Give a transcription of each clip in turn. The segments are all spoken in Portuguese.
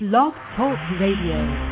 Blog Talk Radio.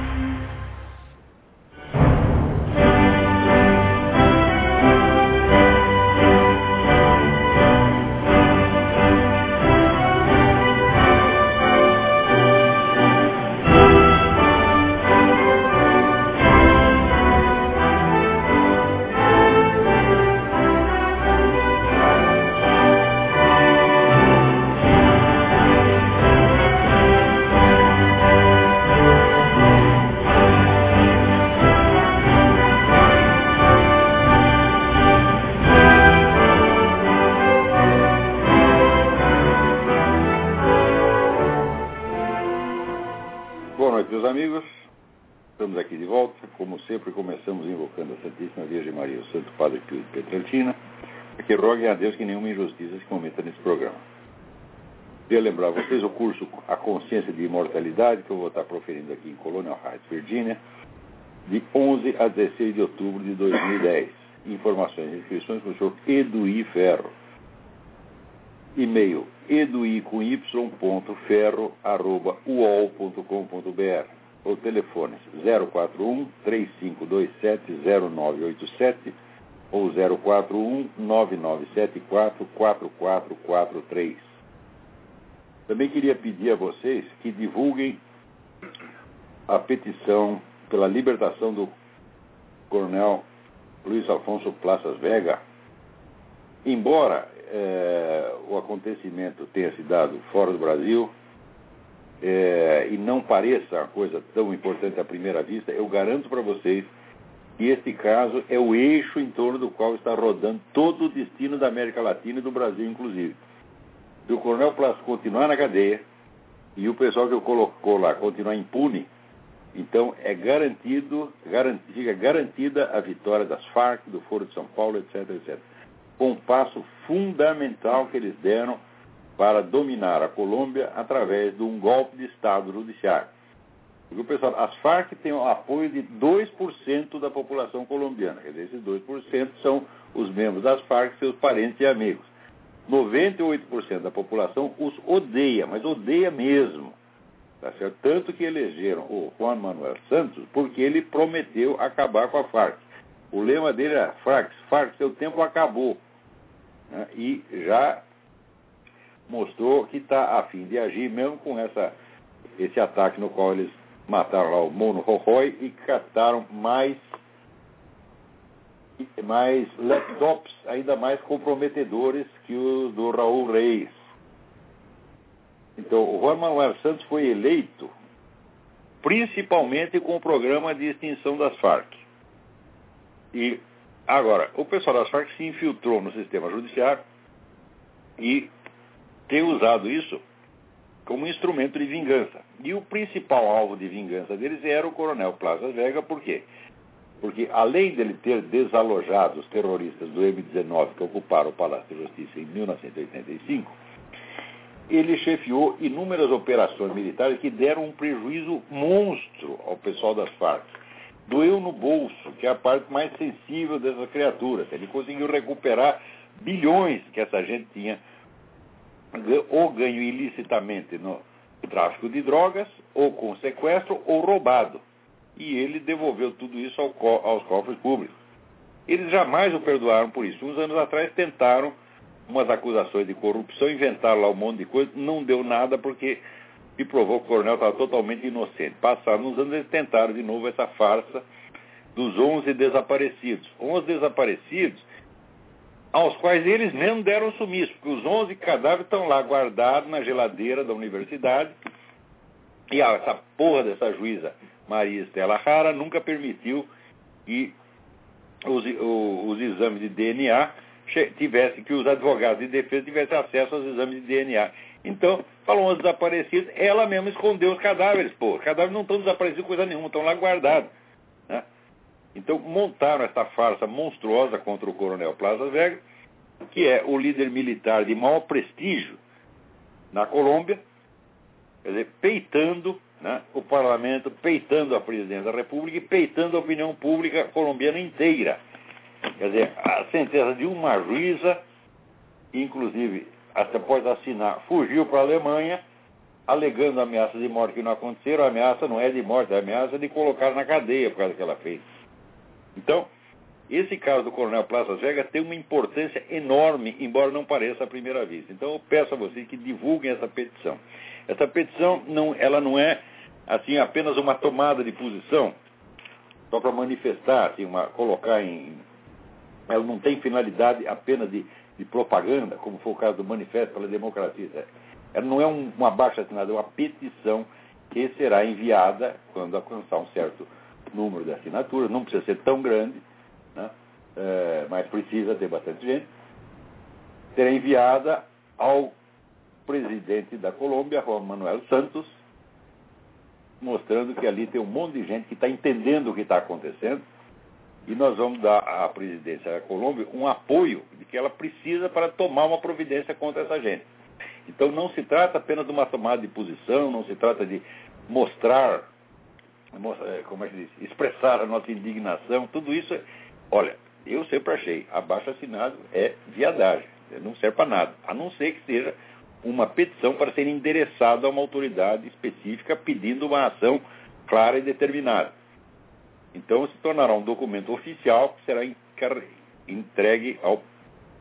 De Imortalidade, que eu vou estar proferindo aqui em Colonial Heights, Virgínia, de 11 a 16 de outubro de 2010. Informações e inscrições com o senhor Eduí Ferro. E-mail uol.com.br ou telefones 041 3527 0987 ou 041 9974 4443. Também queria pedir a vocês que divulguem a petição pela libertação do coronel Luiz Alfonso Plaças Vega, embora é, o acontecimento tenha se dado fora do Brasil é, e não pareça uma coisa tão importante à primeira vista, eu garanto para vocês que este caso é o eixo em torno do qual está rodando todo o destino da América Latina e do Brasil, inclusive. Se o Coronel Plaças continuar na cadeia e o pessoal que o colocou lá continuar impune, então é garantido, garanti, fica garantida a vitória das Farc, do Foro de São Paulo, etc, etc um passo fundamental que eles deram para dominar a Colômbia através de um golpe de Estado judiciário. Porque pessoal, as Farc têm o apoio de 2% da população colombiana. Quer dizer, esses 2% são os membros das Farc, seus parentes e amigos. 98% da população os odeia, mas odeia mesmo. Tá certo? Tanto que elegeram o Juan Manuel Santos porque ele prometeu acabar com a Farc. O lema dele era Farc, Farc, seu tempo acabou né, e já mostrou que está a fim de agir mesmo com essa, esse ataque no qual eles mataram lá o Mono Rohoi e cataram mais, mais laptops ainda mais comprometedores que os do Raul Reis. Então, o Juan Manuel Santos foi eleito principalmente com o programa de extinção das Farc. E Agora, o pessoal das Farc se infiltrou no sistema judiciário e tem usado isso como instrumento de vingança. E o principal alvo de vingança deles era o coronel Plaza Vega, por quê? Porque além dele ter desalojado os terroristas do M-19 que ocuparam o Palácio de Justiça em 1985, ele chefiou inúmeras operações militares que deram um prejuízo monstro ao pessoal das Farc doeu no bolso, que é a parte mais sensível dessas criaturas. Ele conseguiu recuperar bilhões que essa gente tinha ou ganho ilicitamente no tráfico de drogas, ou com sequestro, ou roubado. E ele devolveu tudo isso ao co aos cofres públicos. Eles jamais o perdoaram por isso. Uns anos atrás tentaram umas acusações de corrupção, inventaram lá um monte de coisa, não deu nada porque e provou que o coronel estava totalmente inocente. Passaram uns anos, eles tentaram de novo essa farsa dos 11 desaparecidos. 11 desaparecidos, aos quais eles mesmo deram sumiço, porque os 11 cadáveres estão lá guardados na geladeira da universidade, e essa porra dessa juíza Maria Estela Rara nunca permitiu que os, os, os exames de DNA tivessem, que os advogados de defesa tivessem acesso aos exames de DNA. Então, falou os desaparecidos, ela mesma escondeu os cadáveres, pô. Os cadáveres não estão desaparecidos coisa nenhuma, estão lá guardados. Né? Então, montaram esta farsa monstruosa contra o coronel Plaza Vega, que é o líder militar de maior prestígio na Colômbia, quer dizer, peitando né, o parlamento, peitando a presidência da República e peitando a opinião pública colombiana inteira. Quer dizer, a sentença de uma juíza, inclusive até após assinar, fugiu para a Alemanha alegando ameaças de morte que não aconteceram, a ameaça não é de morte, é ameaça de colocar na cadeia por causa que ela fez. Então, esse caso do Coronel Plaza Vega tem uma importância enorme, embora não pareça à primeira vista. Então eu peço a vocês que divulguem essa petição. Essa petição não, ela não é assim apenas uma tomada de posição só para manifestar, assim, uma, colocar em. Ela não tem finalidade apenas de, de propaganda, como foi o caso do Manifesto pela Democracia. Ela não é um, uma baixa assinada, é uma petição que será enviada quando alcançar um certo número de assinaturas, não precisa ser tão grande né? é, mas precisa ter bastante gente, será enviada ao presidente da Colômbia, Juan Manuel Santos, mostrando que ali tem um monte de gente que está entendendo o que está acontecendo e nós vamos dar à presidência da Colômbia um apoio de que ela precisa para tomar uma providência contra essa gente. Então não se trata apenas de uma tomada de posição, não se trata de mostrar, é, como é que diz, expressar a nossa indignação, tudo isso é, Olha, eu sempre achei, abaixo assinado é viadagem, não serve para nada, a não ser que seja uma petição para ser endereçada a uma autoridade específica pedindo uma ação clara e determinada. Então se tornará um documento oficial que será entregue ao,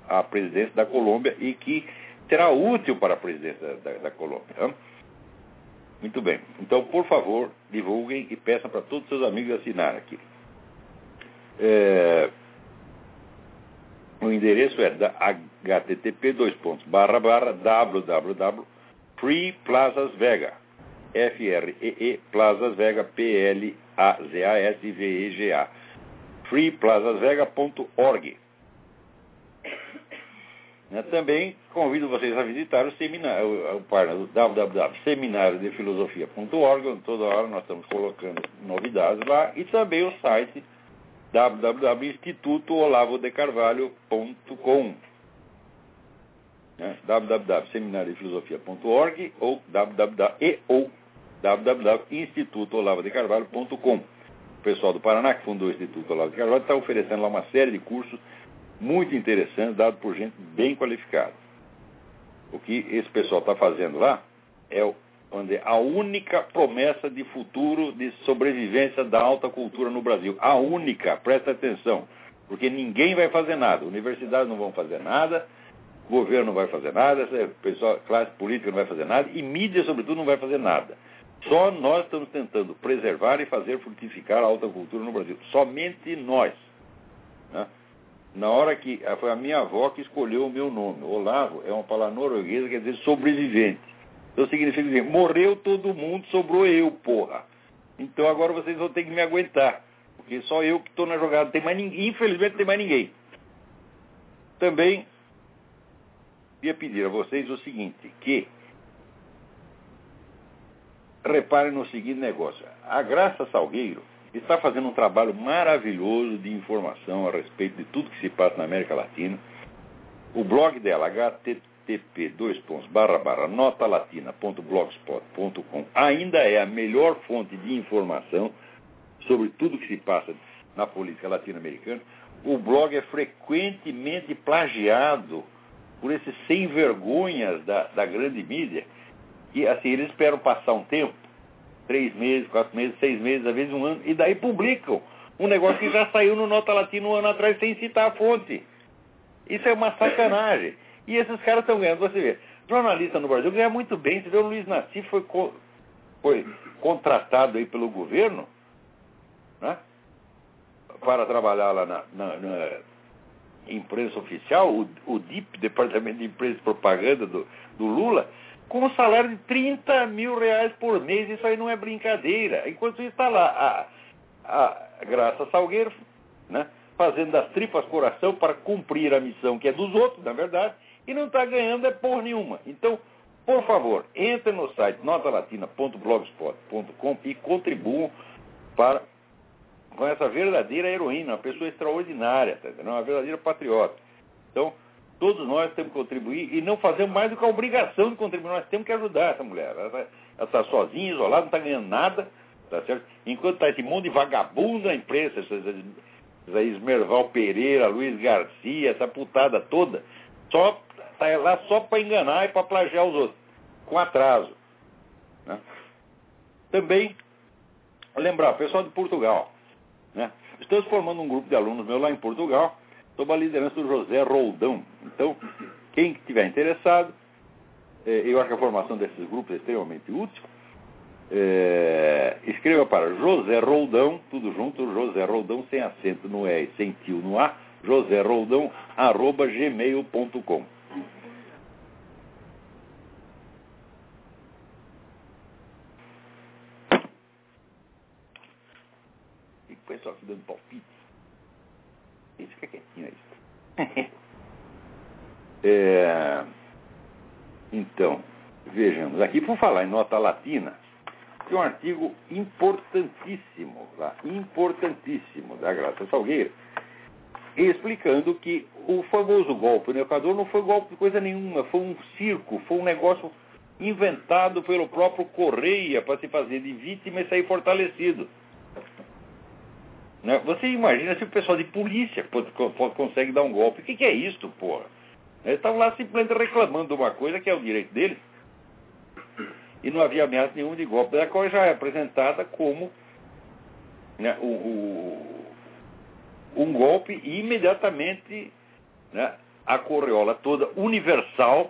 à presidência da Colômbia e que será útil para a presidência da, da Colômbia. Muito bem. Então, por favor, divulguem e peçam para todos os seus amigos assinarem aqui. É, o endereço é da http dois pontos, barra, barra, www Free Plazas Vega. F-R-E-E Plazas Vega P-L-A-Z-A-S-V-E-G-A freeplazasvega.org né, Também convido vocês a visitar o seminário, o, o, www.seminariodefilosofia.org, onde toda hora nós estamos colocando novidades lá, e também o site www.institutoolavodecarvalho.com né? ou ou www.institutoolavodecarvalho.com O pessoal do Paraná, que fundou o Instituto Olavo de Carvalho, está oferecendo lá uma série de cursos muito interessantes, dados por gente bem qualificada. O que esse pessoal está fazendo lá é o onde a única promessa de futuro de sobrevivência da alta cultura no Brasil. A única, presta atenção, porque ninguém vai fazer nada. Universidades não vão fazer nada, governo não vai fazer nada, pessoal, classe política não vai fazer nada, e mídia, sobretudo, não vai fazer nada. Só nós estamos tentando preservar e fazer frutificar a alta cultura no Brasil. Somente nós. Né? Na hora que. Foi a minha avó que escolheu o meu nome. Olavo é uma palavra norueguesa, quer dizer sobrevivente. Então significa dizer, morreu todo mundo, sobrou eu, porra. Então agora vocês vão ter que me aguentar. Porque só eu que estou na jogada. Tem mais ninguém, infelizmente tem mais ninguém. Também ia pedir a vocês o seguinte, que reparem no seguinte negócio. A Graça Salgueiro está fazendo um trabalho maravilhoso de informação a respeito de tudo que se passa na América Latina. O blog dela, HTT http notalatina.blogspot.com ainda é a melhor fonte de informação sobre tudo que se passa na política latino-americana. O blog é frequentemente plagiado por esses sem vergonhas da, da grande mídia, que assim, eles esperam passar um tempo, três meses, quatro meses, seis meses, às vezes um ano, e daí publicam um negócio que já saiu no Nota Latina um ano atrás sem citar a fonte. Isso é uma sacanagem. E esses caras estão ganhando. Você vê, jornalista no Brasil ganha muito bem. Você vê, o Luiz Nassi foi, co foi contratado aí pelo governo né, para trabalhar lá na, na, na imprensa oficial, o, o DIP, Departamento de Imprensa e Propaganda do, do Lula, com um salário de 30 mil reais por mês. Isso aí não é brincadeira. Enquanto isso está lá a, a Graça Salgueiro, né, fazendo das tripas coração para cumprir a missão que é dos outros, na verdade, e não está ganhando é por nenhuma. Então, por favor, entre no site notalatina.blogspot.com e contribuam para com essa verdadeira heroína, uma pessoa extraordinária, tá uma verdadeira patriota. Então, todos nós temos que contribuir e não fazemos mais do que a obrigação de contribuir. Nós temos que ajudar essa mulher. Ela está sozinha, isolada, não está ganhando nada, tá certo? Enquanto está esse monte de vagabundo na imprensa, Esmerval Pereira, Luiz Garcia, essa putada toda, só está lá só para enganar e para plagiar os outros, com atraso. Né? Também, lembrar, pessoal de Portugal, estamos formando um grupo de alunos meu lá em Portugal, sob a liderança do José Roldão. Então, quem estiver interessado, é, eu acho que a formação desses grupos é extremamente útil. É, escreva para José Roldão, tudo junto, José Roldão sem acento no e sem tio no A, José Roldão, arroba gmail.com. Pessoal aqui dando palpite. Isso fica quietinho aí. é, então, vejamos, aqui por falar em nota latina, tem um artigo importantíssimo, lá, importantíssimo, da Graça Salgueira, explicando que o famoso golpe no Equador não foi golpe de coisa nenhuma, foi um circo, foi um negócio inventado pelo próprio Correia para se fazer de vítima e sair fortalecido. Né? Você imagina se o pessoal de polícia consegue dar um golpe. O que, que é isso, porra? Eles estavam lá simplesmente reclamando de uma coisa que é o direito deles. E não havia ameaça nenhuma de golpe, da qual já é apresentada como né, o, o, um golpe e imediatamente né, a correola toda universal,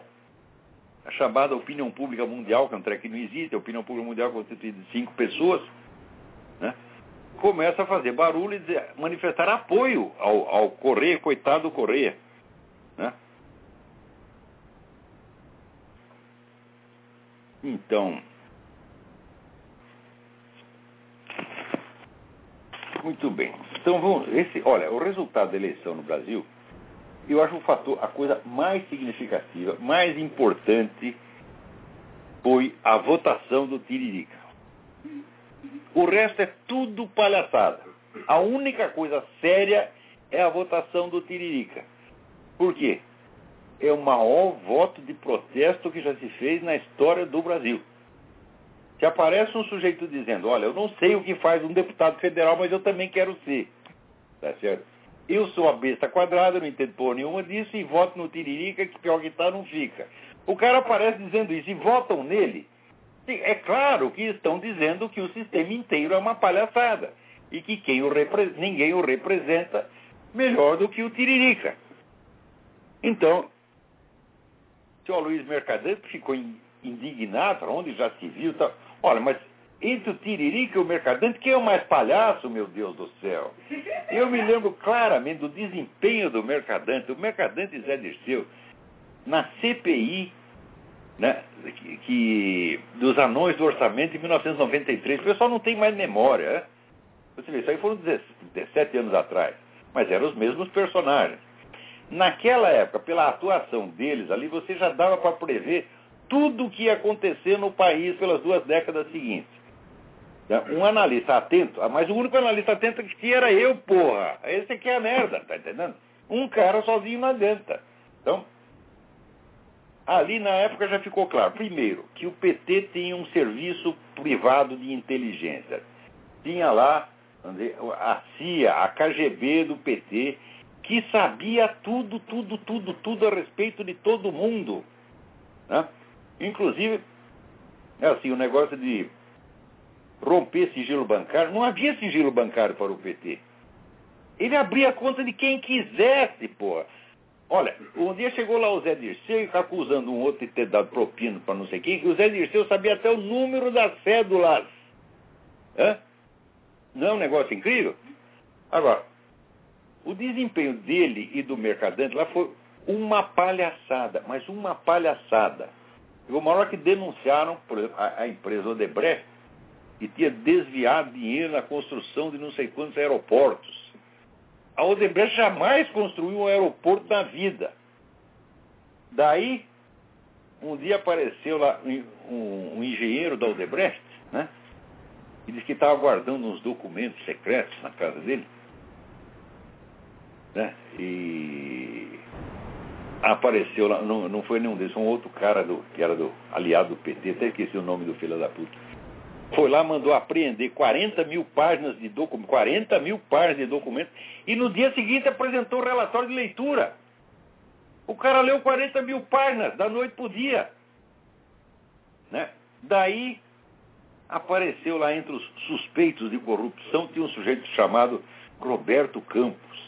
a chamada opinião pública mundial, que é um treco que não existe, a opinião pública mundial constituída de cinco pessoas, né, começa a fazer barulho e dizer, manifestar apoio ao, ao Correia, coitado do Correia. Né? Então, muito bem. Então, vamos, esse, olha, o resultado da eleição no Brasil, eu acho o fator, a coisa mais significativa, mais importante, foi a votação do Tiririca. O resto é tudo palhaçada. A única coisa séria é a votação do Tiririca. Por quê? é o maior voto de protesto que já se fez na história do Brasil. Se aparece um sujeito dizendo, olha, eu não sei o que faz um deputado federal, mas eu também quero ser. Tá certo? Eu sou a besta quadrada, não entendo porra nenhuma disso, e voto no Tiririca, que pior que tá, não fica. O cara aparece dizendo isso e votam nele. É claro que estão dizendo que o sistema inteiro é uma palhaçada. E que quem o ninguém o representa melhor do que o Tiririca. Então, senhor Luiz Mercadante ficou indignado, onde já se viu. Tá... Olha, mas entre o Tiririca e o Mercadante, quem é o mais palhaço, meu Deus do céu? Eu me lembro claramente do desempenho do Mercadante, o Mercadante Zé Dirceu, na CPI né, que, que, dos anões do orçamento em 1993. O pessoal não tem mais memória. Né? Você vê, isso aí foram 17 anos atrás. Mas eram os mesmos personagens. Naquela época, pela atuação deles ali, você já dava para prever tudo o que ia acontecer no país pelas duas décadas seguintes. Né? Um analista atento, ah, mas o único analista atento que tinha era eu, porra. Esse aqui é a merda, tá entendendo? Um cara sozinho não adianta. Então, ali na época já ficou claro, primeiro, que o PT tinha um serviço privado de inteligência. Tinha lá a CIA, a KGB do PT, que sabia tudo, tudo, tudo, tudo a respeito de todo mundo. Né? Inclusive, é assim, o negócio de romper sigilo bancário, não havia sigilo bancário para o PT. Ele abria a conta de quem quisesse, pô. Olha, um dia chegou lá o Zé Dirceu acusando um outro de ter dado propino para não sei quem, que o Zé Dirceu sabia até o número das cédulas. Hã? Não é um negócio incrível? Agora, o desempenho dele e do Mercadante lá foi uma palhaçada, mas uma palhaçada. O maior que denunciaram exemplo, a, a empresa Odebrecht que tinha desviado dinheiro na construção de não sei quantos aeroportos. A Odebrecht jamais construiu um aeroporto na vida. Daí, um dia apareceu lá um, um engenheiro da Odebrecht, né? E disse que estava guardando uns documentos secretos na casa dele. Né? E apareceu lá, não, não foi nenhum deles, um outro cara do, que era do aliado do PT, até esqueci o nome do filho da puta. Foi lá, mandou apreender 40 mil páginas de documentos, 40 mil páginas de documentos, e no dia seguinte apresentou o relatório de leitura. O cara leu 40 mil páginas, da noite para o dia. Né? Daí apareceu lá entre os suspeitos de corrupção, tinha um sujeito chamado Roberto Campos.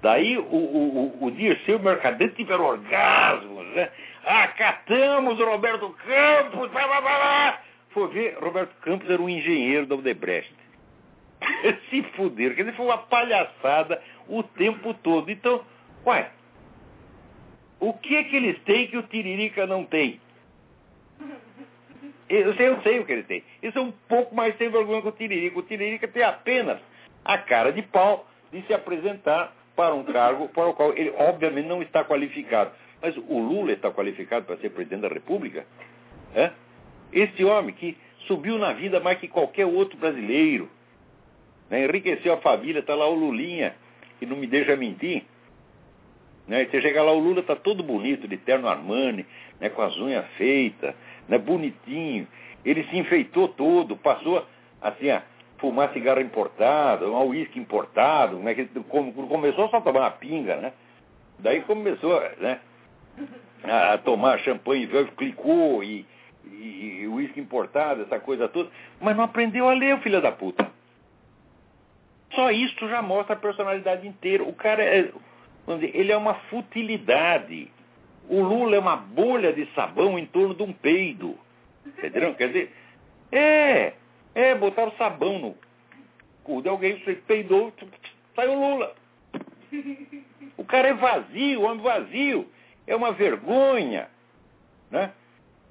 Daí o, o, o Dirceu Mercadante tiveram orgasmos, né? Acatamos o Roberto Campos, blá, blá, blá. Foi ver, Roberto Campos era um engenheiro da Odebrecht. Se fuderam, quer dizer, foi uma palhaçada o tempo todo. Então, uai, o que é que eles têm que o Tiririca não tem? Eu sei, eu sei o que ele tem. Isso é um pouco mais sem vergonha que o Tiririca. O Tiririca tem apenas a cara de pau de se apresentar para um cargo para o qual ele obviamente não está qualificado. Mas o Lula está qualificado para ser presidente da República? É? Esse homem que subiu na vida mais que qualquer outro brasileiro, né? enriqueceu a família, está lá o Lulinha, que não me deixa mentir. Né? Você chega lá, o Lula está todo bonito, de terno Armani, né? com as unhas feitas, né? bonitinho. Ele se enfeitou todo, passou assim a fumar cigarro importado, um uísque importado, né? começou só a tomar uma pinga, né? Daí começou né? a tomar champanhe clicou e uísque importado, essa coisa toda, mas não aprendeu a ler, o filho da puta. Só isso já mostra a personalidade inteira. O cara é, dizer, ele é uma futilidade. O Lula é uma bolha de sabão em torno de um peido. Entendeu? Quer dizer, é, é, botaram sabão no cu de alguém, você peidou, saiu Lula. O cara é vazio, homem vazio. É uma vergonha. Né?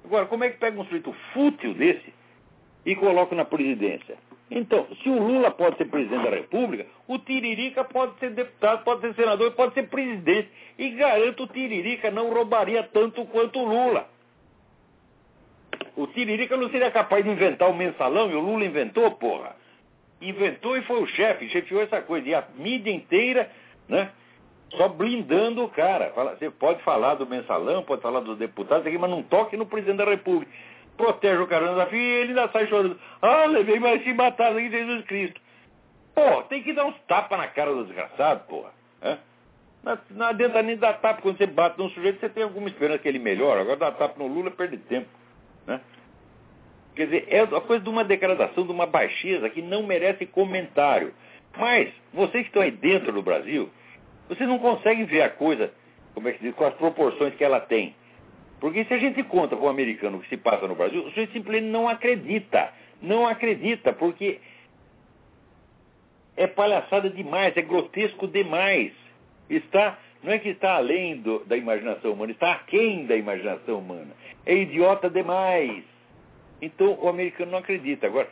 Agora, como é que pega um sujeito fútil desse e coloca na presidência? Então, se o Lula pode ser presidente da República, o Tiririca pode ser deputado, pode ser senador, pode ser presidente. E garanto, o Tiririca não roubaria tanto quanto o Lula. O Tiririca não seria capaz de inventar o mensalão, e o Lula inventou, porra. Inventou e foi o chefe, chefiou essa coisa. E a mídia inteira, né? Só blindando o cara. Você pode falar do mensalão, pode falar dos deputados, mas não toque no presidente da República protege o cara no desafio e ele ainda sai chorando. Ah, levei mais se matado aqui Jesus Cristo. Pô, tem que dar uns tapas na cara do desgraçado, porra. É? Não, não adianta nem dar tapa quando você bate num sujeito, você tem alguma esperança que ele melhore. Agora dar tapa no Lula perde tempo. Né? Quer dizer, é a coisa de uma degradação, de uma baixeza que não merece comentário. Mas, vocês que estão aí dentro do Brasil, vocês não conseguem ver a coisa, como é que diz, com as proporções que ela tem. Porque se a gente conta com o americano o que se passa no Brasil, o sujeito simplesmente não acredita. Não acredita, porque é palhaçada demais, é grotesco demais. Está, não é que está além do, da imaginação humana, está aquém da imaginação humana. É idiota demais. Então o americano não acredita. Agora,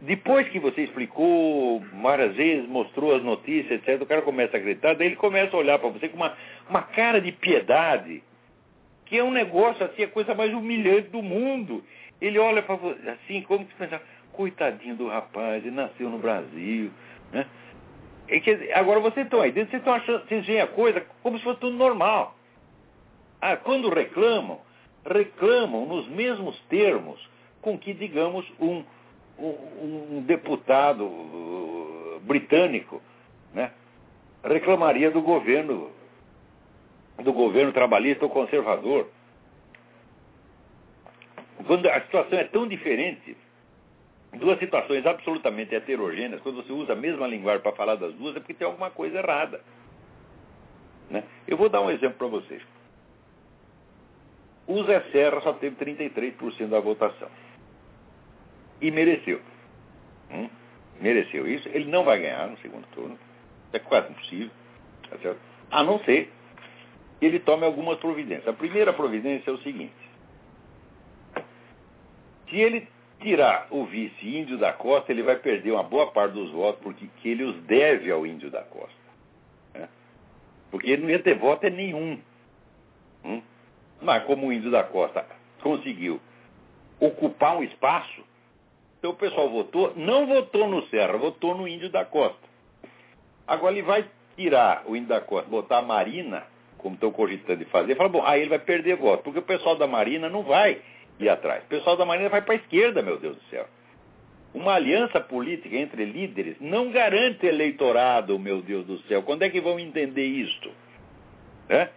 depois que você explicou várias vezes, mostrou as notícias, etc., o cara começa a acreditar, daí ele começa a olhar para você com uma, uma cara de piedade que é um negócio assim, a coisa mais humilhante do mundo. Ele olha para você assim, como se pensa, coitadinho do rapaz, ele nasceu no Brasil. Né? É que, agora vocês estão aí dentro, vocês estão achando, vocês veem a coisa como se fosse tudo normal. Ah, quando reclamam, reclamam nos mesmos termos com que, digamos, um, um, deputado uh, britânico né, reclamaria do governo do governo trabalhista ou conservador. Quando a situação é tão diferente, duas situações absolutamente heterogêneas, quando você usa a mesma linguagem para falar das duas, é porque tem alguma coisa errada. Né? Eu vou dar um exemplo para vocês. O Zé Serra só teve 33% da votação. E mereceu. Hum? Mereceu isso. Ele não vai ganhar no segundo turno. É quase impossível. Tá a não ser ele tome algumas providências. A primeira providência é o seguinte: se ele tirar o vice índio da costa, ele vai perder uma boa parte dos votos, porque que ele os deve ao índio da costa. Né? Porque ele não ia ter voto é nenhum. Hum? Mas como o índio da costa conseguiu ocupar um espaço, então o pessoal votou, não votou no Serra, votou no índio da costa. Agora ele vai tirar o índio da costa, botar a Marina como estão cogitando de fazer, fala, bom, aí ele vai perder voto, porque o pessoal da Marina não vai ir atrás. O pessoal da Marina vai para a esquerda, meu Deus do céu. Uma aliança política entre líderes não garante eleitorado, meu Deus do céu. Quando é que vão entender isto? É?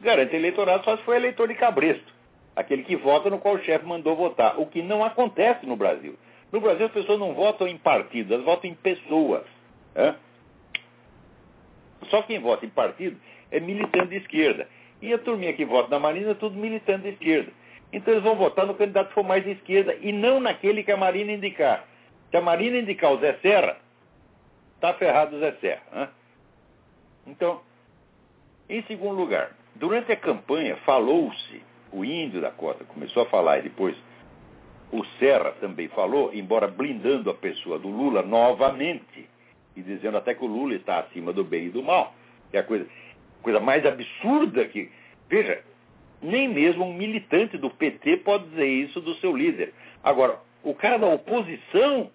Garante eleitorado só se for eleitor de cabresto. Aquele que vota no qual o chefe mandou votar. O que não acontece no Brasil. No Brasil as pessoas não votam em partidos, elas votam em pessoas. Né? Só quem vota em partido é militante de esquerda. E a turminha que vota na Marina é tudo militante de esquerda. Então eles vão votar no candidato que for mais de esquerda e não naquele que a Marina indicar. Se a Marina indicar o Zé Serra, está ferrado o Zé Serra. Né? Então, em segundo lugar, durante a campanha falou-se, o índio da Costa começou a falar e depois o Serra também falou, embora blindando a pessoa do Lula novamente, e dizendo até que o Lula está acima do bem e do mal, que é a coisa, coisa mais absurda que. Veja, nem mesmo um militante do PT pode dizer isso do seu líder. Agora, o cara da oposição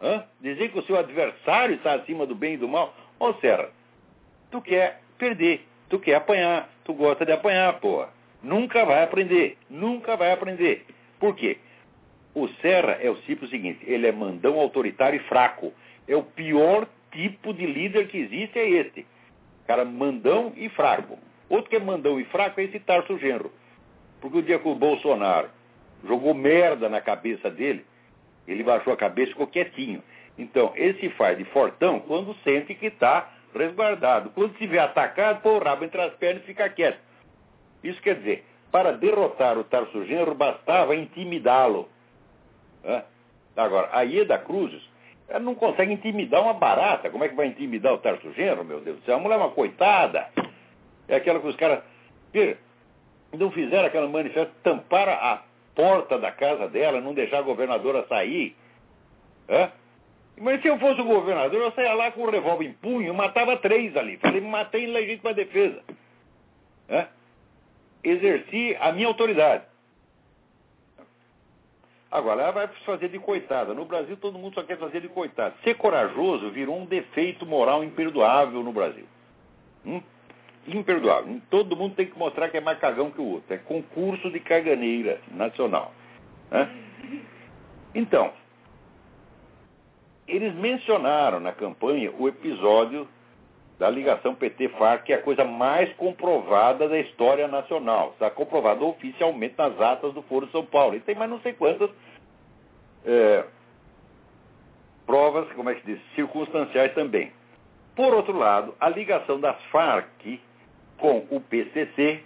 hã, dizer que o seu adversário está acima do bem e do mal. Ô Serra, tu quer perder, tu quer apanhar, tu gosta de apanhar, porra. Nunca vai aprender, nunca vai aprender. Por quê? O Serra é o tipo seguinte, ele é mandão autoritário e fraco. É o pior tipo de líder que existe é este. Cara mandão e fraco. Outro que é mandão e fraco é esse Tarso Genro. Porque o dia que o Bolsonaro jogou merda na cabeça dele, ele baixou a cabeça e ficou quietinho. Então, ele se faz de fortão quando sente que está resguardado. Quando se vê atacado, põe o rabo entre as pernas e fica quieto. Isso quer dizer, para derrotar o Tarso Genro, bastava intimidá-lo. Agora, a Ieda Cruzes, ela não consegue intimidar uma barata. Como é que vai intimidar o Tarso Genro, meu Deus do céu? A mulher é uma coitada. É aquela que os caras. Não fizeram aquela manifestação, tamparam a porta da casa dela, não deixar a governadora sair. Mas se eu fosse o governador, eu saia lá com o revólver em punho, matava três ali. Falei, matei em legítima defesa. Exerci a minha autoridade. Agora, ela vai fazer de coitada. No Brasil, todo mundo só quer fazer de coitada. Ser corajoso virou um defeito moral imperdoável no Brasil. Hum? Imperdoável. Todo mundo tem que mostrar que é mais cagão que o outro. É concurso de caganeira nacional. Né? Então, eles mencionaram na campanha o episódio da ligação PT-FARC, é a coisa mais comprovada da história nacional. Está comprovado oficialmente nas atas do Foro de São Paulo. E tem mais não sei quantas é, provas, como é que diz, circunstanciais também. Por outro lado, a ligação das Farc com o PCC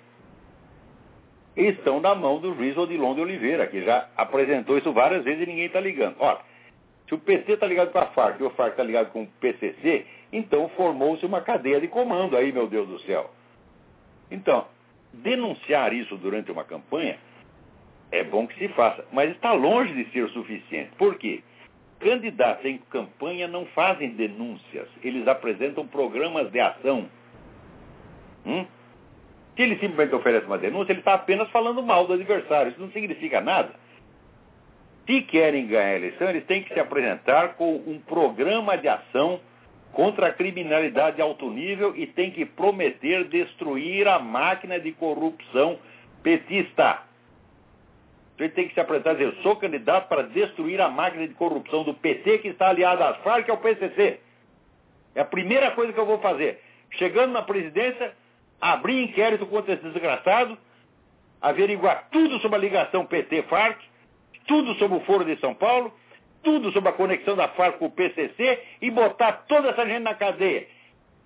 estão na mão do juiz Odilon de Oliveira, que já apresentou isso várias vezes e ninguém está ligando. Ora, se o PC está ligado com a FARC e o FARC está ligado com o PCC, então formou-se uma cadeia de comando aí, meu Deus do céu. Então, denunciar isso durante uma campanha é bom que se faça, mas está longe de ser o suficiente. Por quê? Candidatos em campanha não fazem denúncias, eles apresentam programas de ação. Hum? Se ele simplesmente oferece uma denúncia, ele está apenas falando mal do adversário. Isso não significa nada. Se querem ganhar a eleição, eles têm que se apresentar com um programa de ação contra a criminalidade de alto nível e têm que prometer destruir a máquina de corrupção petista. Então ele tem que se apresentar e dizer, eu sou candidato para destruir a máquina de corrupção do PT que está aliada às Farc e ao PCC. É a primeira coisa que eu vou fazer. Chegando na presidência, abrir inquérito contra esse desgraçado, averiguar tudo sobre a ligação PT-FARC, tudo sobre o Foro de São Paulo, tudo sobre a conexão da FARC com o PCC e botar toda essa gente na cadeia.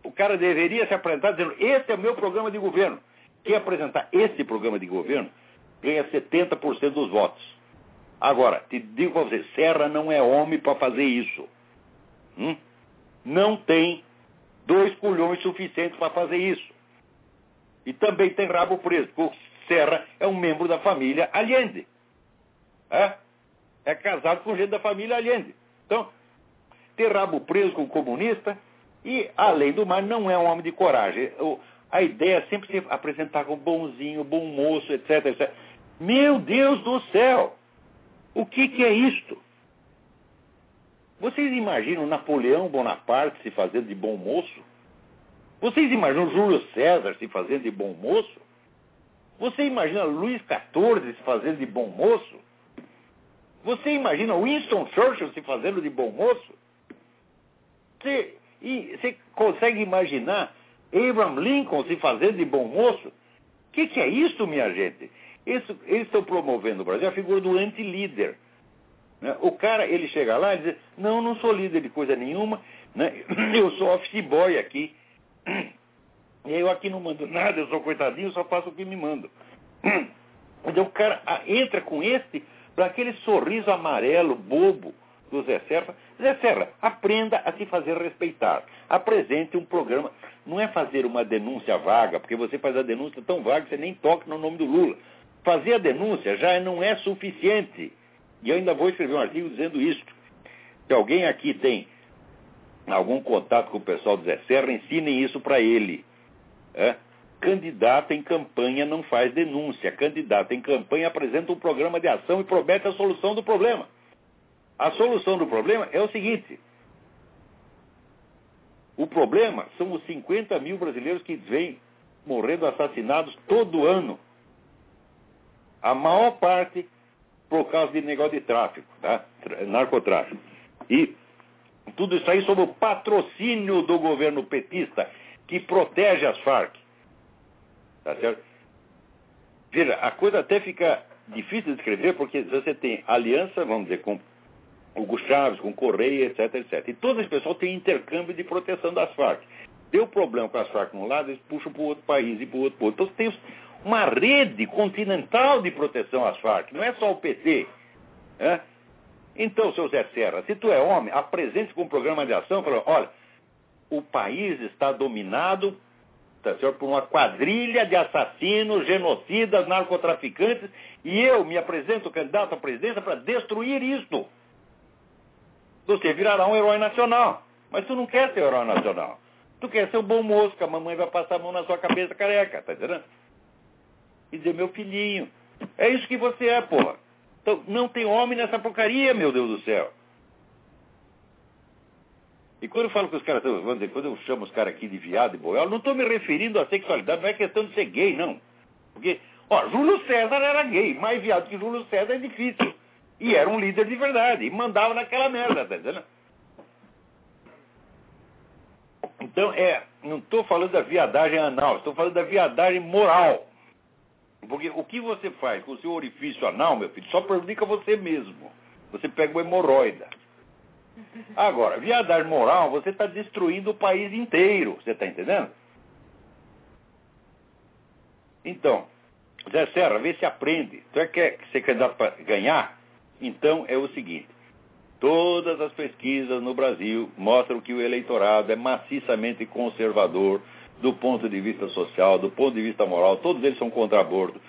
O cara deveria se apresentar dizendo: esse é o meu programa de governo. Quem apresentar esse programa de governo ganha 70% dos votos. Agora, te digo para você: Serra não é homem para fazer isso. Hum? Não tem dois culhões suficientes para fazer isso. E também tem rabo preso, porque o Serra é um membro da família Allende. É? É casado com gente da família Allende. Então, ter rabo preso com comunista e, além do mais, não é um homem de coragem. A ideia é sempre se apresentar como bonzinho, bom moço, etc, etc. Meu Deus do céu! O que, que é isto? Vocês imaginam Napoleão Bonaparte se fazendo de bom moço? Vocês imaginam Júlio César se fazendo de bom moço? Você imagina Luís XIV se fazendo de bom moço? Você imagina Winston Churchill se fazendo de bom moço? Você, e, você consegue imaginar Abraham Lincoln se fazendo de bom moço? O que, que é isso, minha gente? Isso, eles estão promovendo no Brasil a figura do anti-líder. Né? O cara, ele chega lá e diz, não, não sou líder de coisa nenhuma, né? eu sou office boy aqui. E eu aqui não mando nada, eu sou coitadinho, só faço o que me mando. Então o cara entra com esse, para aquele sorriso amarelo, bobo, do Zé Serra. Zé Serra, aprenda a se fazer respeitar. Apresente um programa. Não é fazer uma denúncia vaga, porque você faz a denúncia tão vaga que você nem toca no nome do Lula. Fazer a denúncia já não é suficiente. E eu ainda vou escrever um artigo dizendo isso. Se alguém aqui tem algum contato com o pessoal do Zé Serra, ensinem isso para ele. É? Candidato em campanha não faz denúncia. Candidato em campanha apresenta um programa de ação e promete a solução do problema. A solução do problema é o seguinte: o problema são os 50 mil brasileiros que vêm morrendo assassinados todo ano. A maior parte por causa de negócio de tráfico, tá? narcotráfico. E tudo isso aí sob o patrocínio do governo petista, que protege as Farc. Tá certo? Veja, a coisa até fica difícil de escrever, porque você tem aliança, vamos dizer, com Hugo Chaves, com Correia, etc, etc. E todo esse pessoal tem intercâmbio de proteção das Farc. Deu problema com as Farc num lado, eles puxam para o outro país e para o outro, para outro. Então tem uma rede continental de proteção às Farc, não é só o PT. Né? Então, seu Zé Serra, se tu é homem, apresente com um programa de ação, falando, olha, o país está dominado tá certo, por uma quadrilha de assassinos, genocidas, narcotraficantes, e eu me apresento candidato à presidência para destruir isto. Você virará um herói nacional. Mas tu não quer ser herói nacional. Tu quer ser o bom moço, que a mamãe vai passar a mão na sua cabeça careca, tá entendendo? E dizer, meu filhinho, é isso que você é, porra. Então, não tem homem nessa porcaria, meu Deus do céu. E quando eu falo com os caras, vamos dizer, quando eu chamo os caras aqui de viado e boiol, não estou me referindo à sexualidade, não é questão de ser gay, não. Porque, ó, Júlio César era gay, mais viado que Júlio César é difícil. E era um líder de verdade, e mandava naquela merda, tá entendendo? Então, é, não estou falando da viadagem anal, estou falando da viadagem moral. Porque o que você faz com o seu orifício anal, meu filho, só prejudica você mesmo. Você pega uma hemorroida. Agora, viadagem moral, você está destruindo o país inteiro. Você está entendendo? Então, Zé Serra, vê se aprende. É quer ser candidato para ganhar? Então é o seguinte: todas as pesquisas no Brasil mostram que o eleitorado é maciçamente conservador do ponto de vista social, do ponto de vista moral, todos eles são contra aborto,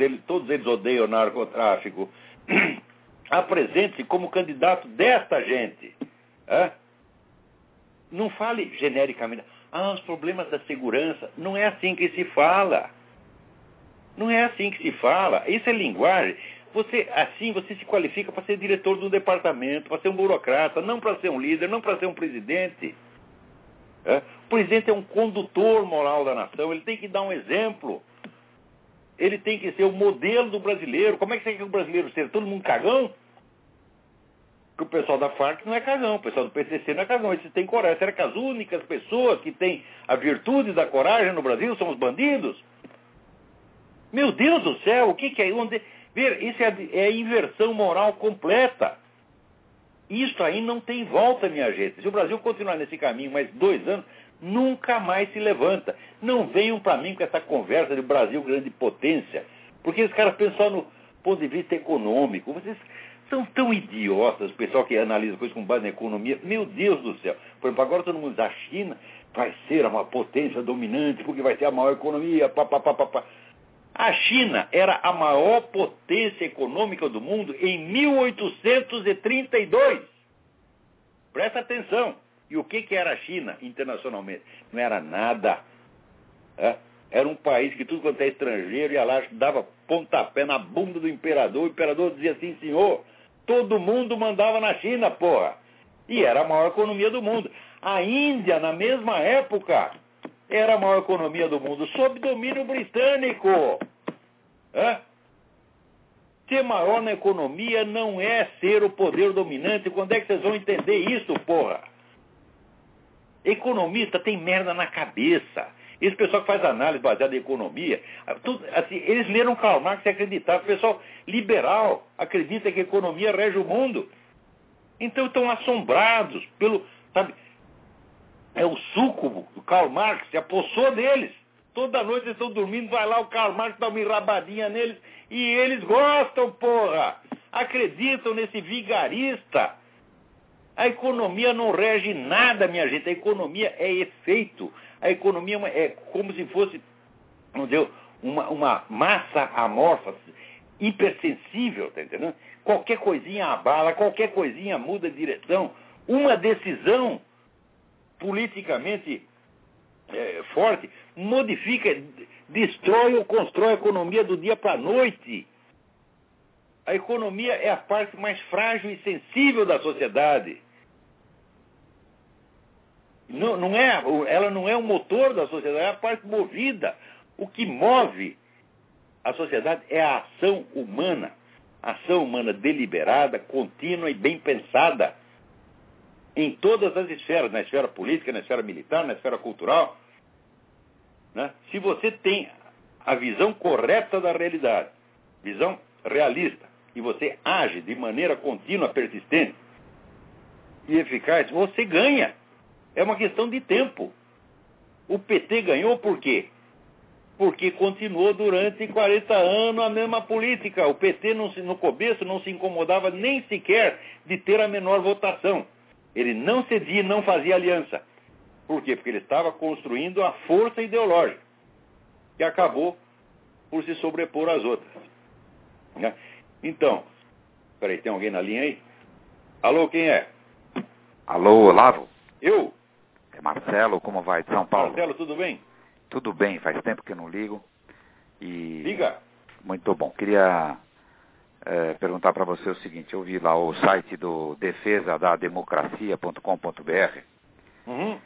eles, todos eles odeiam narcotráfico. Apresente-se como candidato desta gente. É? Não fale genericamente, ah, os problemas da segurança. Não é assim que se fala. Não é assim que se fala. Isso é linguagem. Você, assim, você se qualifica para ser diretor do departamento, para ser um burocrata, não para ser um líder, não para ser um presidente. É? O presidente é um condutor moral da nação, ele tem que dar um exemplo. Ele tem que ser o modelo do brasileiro. Como é que você quer que o brasileiro seja? Todo mundo cagão? Porque o pessoal da Farc não é cagão, o pessoal do PCC não é cagão. Eles têm coragem. Será que as únicas pessoas que têm a virtude da coragem no Brasil são os bandidos? Meu Deus do céu, o que, que é? Onde... Ver, isso é, é inversão moral completa. Isso aí não tem volta, minha gente. Se o Brasil continuar nesse caminho mais dois anos, nunca mais se levanta. Não venham para mim com essa conversa de Brasil grande potência, porque os caras pensam no ponto de vista econômico. Vocês são tão idiotas, o pessoal que analisa coisas com base na economia. Meu Deus do céu. Por exemplo, agora todo mundo diz a China vai ser uma potência dominante, porque vai ter a maior economia, pá, pá, pá, pá, pá. A China era a maior potência econômica do mundo em 1832. Presta atenção. E o que, que era a China internacionalmente? Não era nada. É? Era um país que tudo quanto é estrangeiro ia lá, dava pontapé na bunda do imperador. O imperador dizia assim, senhor, todo mundo mandava na China, porra. E era a maior economia do mundo. A Índia, na mesma época, era a maior economia do mundo, sob domínio britânico. Hã? Ser maior na economia não é ser o poder dominante. Quando é que vocês vão entender isso, porra? Economista tem merda na cabeça. Esse pessoal que faz análise baseada em economia, tudo, assim, eles leram Karl Marx e acreditaram. O pessoal liberal acredita que a economia rege o mundo. Então estão assombrados pelo. Sabe, é o súcubo do Karl Marx, se apossou deles. Toda noite eles estão dormindo, vai lá o Karl Marx dá uma enrabadinha neles e eles gostam, porra. Acreditam nesse vigarista. A economia não rege nada, minha gente. A economia é efeito. A economia é como se fosse, não deu, uma, uma massa amorfa, hipersensível, tá entendendo? Qualquer coisinha abala, qualquer coisinha muda de direção. Uma decisão politicamente é, forte modifica, destrói ou constrói a economia do dia para a noite. A economia é a parte mais frágil e sensível da sociedade. Não, não é, ela não é o motor da sociedade, é a parte movida. O que move a sociedade é a ação humana. Ação humana deliberada, contínua e bem pensada. Em todas as esferas, na esfera política, na esfera militar, na esfera cultural. Né? Se você tem a visão correta da realidade, visão realista, e você age de maneira contínua, persistente e eficaz, você ganha. É uma questão de tempo. O PT ganhou por quê? Porque continuou durante 40 anos a mesma política. O PT não se, no começo não se incomodava nem sequer de ter a menor votação. Ele não cedia e não fazia aliança. Por quê? Porque ele estava construindo a força ideológica, que acabou por se sobrepor às outras. Né? Então, peraí, tem alguém na linha aí? Alô, quem é? Alô, Olavo? Eu? É Marcelo, como vai? De São Paulo? Marcelo, tudo bem? Tudo bem, faz tempo que eu não ligo. E... Liga. Muito bom. Queria é, perguntar para você o seguinte, eu vi lá o site do defesa da democracia.com.br, uhum.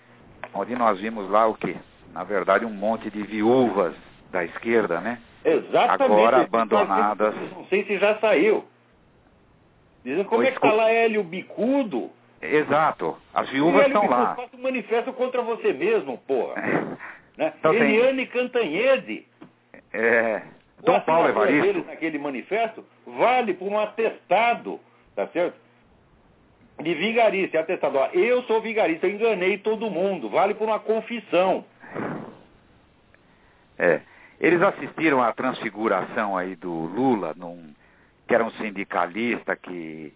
onde nós vimos lá o que? Na verdade, um monte de viúvas da esquerda, né? Exatamente. Agora abandonadas. Não sei se já saiu. Dizem como Pois é que está lá Hélio Bicudo. Exato. As viúvas estão lá. faz um manifesto contra você mesmo, porra. Né? Então tem- Eliane Cantanhede. É, Dom Paulo Evaristo. deles naquele manifesto vale por um atestado, tá certo? De vigarista, atestado. Ó, eu sou vigarista, eu enganei todo mundo. Vale por uma confissão. É. Eles assistiram à transfiguração aí do Lula, num, que era um sindicalista que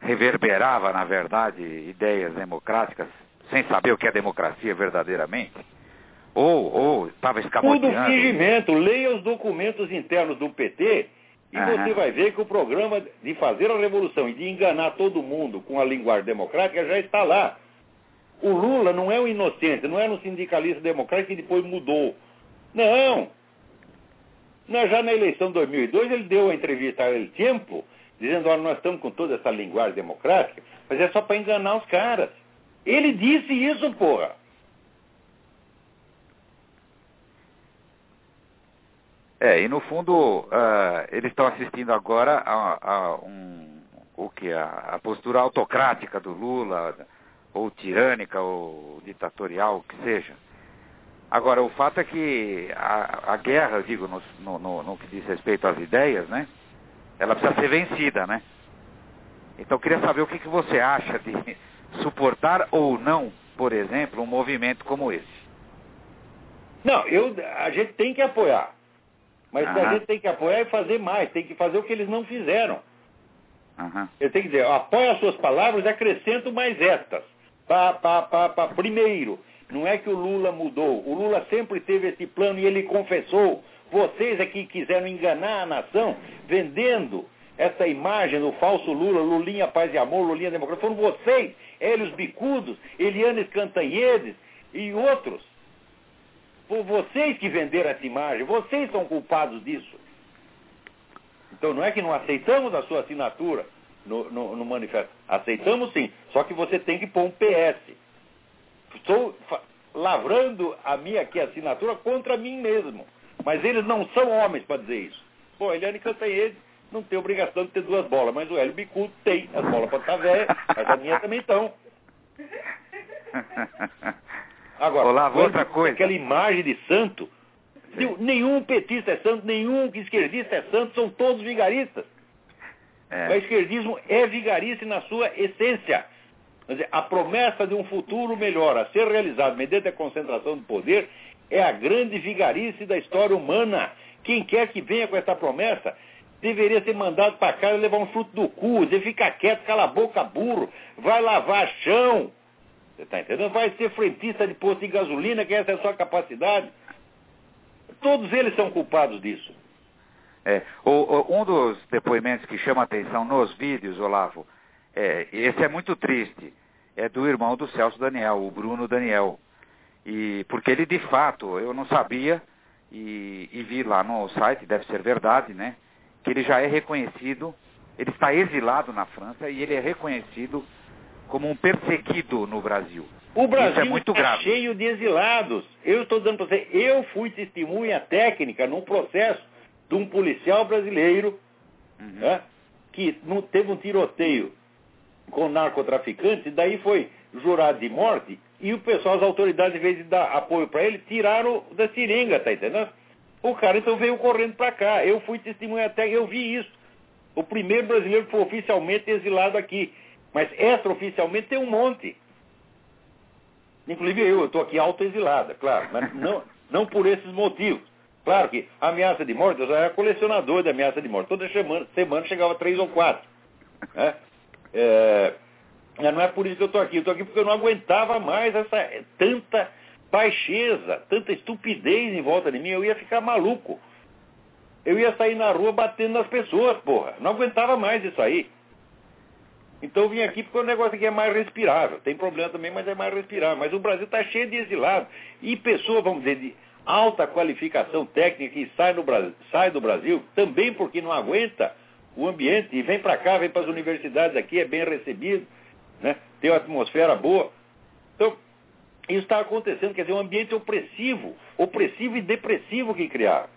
reverberava, na verdade, ideias democráticas, sem saber o que é democracia verdadeiramente? Ou, ou estava Tudo escamoteando? fingimento. Leia os documentos internos do PT e Aham. você vai ver que o programa de fazer a revolução e de enganar todo mundo com a linguagem democrática já está lá. O Lula não é um inocente, não era um sindicalista democrático que depois mudou. Não. Já na eleição de 2002 ele deu a entrevista a El Tempo, dizendo, olha, nós estamos com toda essa linguagem democrática, mas é só para enganar os caras. Ele disse isso, porra. É, e no fundo, ah, eles estão assistindo agora a, a um, o que? A, a postura autocrática do Lula, ou tirânica, ou ditatorial, o que seja. Agora, o fato é que a, a guerra, digo, no, no, no, no que diz respeito às ideias, né? Ela precisa ser vencida, né? Então, eu queria saber o que, que você acha de suportar ou não, por exemplo, um movimento como esse. Não, eu, a gente tem que apoiar. Mas a Aham. gente tem que apoiar e fazer mais, tem que fazer o que eles não fizeram. Aham. Eu tenho que dizer, apoia as suas palavras e acrescento mais estas. Pa, pa, pa, pa. Primeiro, não é que o Lula mudou. O Lula sempre teve esse plano e ele confessou. Vocês aqui quiseram enganar a nação, vendendo essa imagem do falso Lula, Lulinha Paz e Amor, Lulinha Democracia. Foram vocês, Hélios Bicudos, Elianes Cantanhedes e outros. Foram vocês que venderam essa imagem, vocês são culpados disso. Então não é que não aceitamos a sua assinatura no, no- no manifesto. Aceitamos sim, só que você tem que pôr um PS. Estou lavrando a minha aqui assinatura contra mim mesmo. Mas eles não são homens para dizer isso. Pô, Eliane Cantanhede não tem obrigação de ter duas bolas, mas o Hélio Bicudo tem. As bolas podem estar velhas, mas as minhas também estão. Agora, Olavo, outra coisa. aquela imagem de santo, Sim. nenhum petista é santo, nenhum esquerdista é santo, são todos vigaristas. O É, esquerdismo é vigarista na sua essência. Quer dizer, a promessa de um futuro melhor a ser realizado mediante a concentração do poder é a grande vigarice da história humana. Quem quer que venha com essa promessa deveria ser mandado para casa levar um chute do cu, dizer fica quieto, cala a boca, burro, vai lavar chão. Você está entendendo? Vai ser frentista de posto de gasolina, que essa é a sua capacidade. Todos eles são culpados disso. é. O- o- um dos depoimentos que chama atenção nos vídeos, Olavo, é, esse é muito triste, é do irmão do Celso Daniel, o Bruno Daniel. E porque ele de fato, eu não sabia e, e vi lá no site, deve ser verdade, né? Que ele já é reconhecido, ele está exilado na França e ele é reconhecido como um perseguido no Brasil. O Brasil Isso é muito está grave. cheio de exilados. Eu estou dando para você, eu fui testemunha técnica num processo de um policial brasileiro Uhum. né, que teve um tiroteio com narcotraficantes, e daí foi jurado de morte, e o pessoal, as autoridades, em vez de dar apoio para ele, tiraram da seringa, tá entendendo? O cara então veio correndo para cá. Eu fui testemunha técnica, eu vi isso. O primeiro brasileiro foi oficialmente exilado aqui. Mas extraoficialmente tem um monte. Inclusive eu, eu estou aqui autoexilada, claro, mas não, não por esses motivos. Claro que ameaça de morte, eu já era colecionador de ameaça de morte. Toda semana, semana chegava três ou quatro. né? É, não é por isso que eu estou aqui. Eu estou aqui porque eu não aguentava mais essa tanta baixeza, tanta estupidez em volta de mim. Eu ia ficar maluco. Eu ia sair na rua batendo nas pessoas, porra. Não aguentava mais isso aí. Então eu vim aqui porque o negócio aqui é mais respirável. Tem problema também, mas é mais respirável. Mas o Brasil está cheio de exilados. E pessoas, vamos dizer, de alta qualificação técnica que sai, no Brasil, sai do Brasil também porque não aguenta o ambiente e vem para cá, vem para as universidades aqui, é bem recebido, né? tem uma atmosfera boa. Então, isso está acontecendo, quer dizer, um ambiente opressivo, opressivo e depressivo que criaram.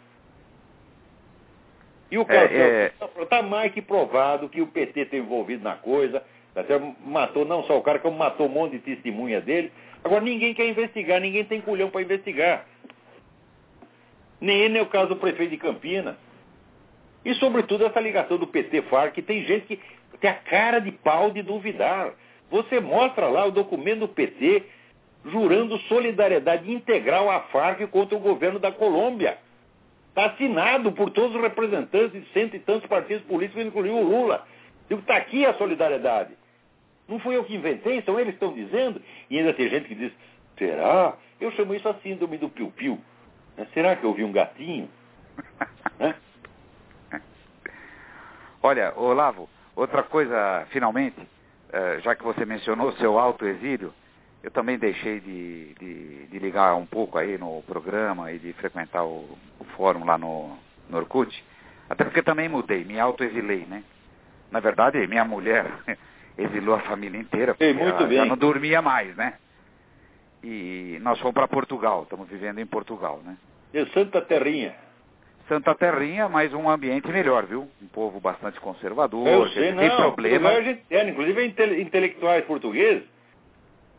E o caso É, está mais que provado que o PT está envolvido na coisa, até matou não só o cara, como matou um monte de testemunha dele. Agora ninguém quer investigar, ninguém tem culhão para investigar. Nem ele, nem o caso do prefeito de Campinas. E, sobretudo, essa ligação do PT-FARC, que tem gente que tem a cara de pau de duvidar. Você mostra lá o documento do PT jurando solidariedade integral à FARC contra o governo da Colômbia. Está assinado por todos os representantes de cento e tantos partidos políticos, incluindo o Lula. Está aqui a solidariedade. Não fui eu que inventei, são eles que estão dizendo. E ainda tem gente que diz, será? Eu chamo isso a síndrome do piu-piu. Né? Será que eu vi um gatinho? Né? Olha, Olavo, outra coisa, finalmente, já que você mencionou o seu autoexílio, eu também deixei de, de, de ligar um pouco aí no programa e de frequentar o, o fórum lá no, no Orkut, até porque também mudei, me autoexilei, né? Na verdade, minha mulher exilou a família inteira, porque Ei, muito ela já bem. não dormia mais, né? E nós fomos para Portugal, estamos vivendo em Portugal, né? De Santa Terrinha. Santa Terrinha, mas um ambiente melhor, viu? Um povo bastante conservador, Eu sei, tem não. problema. Portugal é inclusive inte- intelectuais portugueses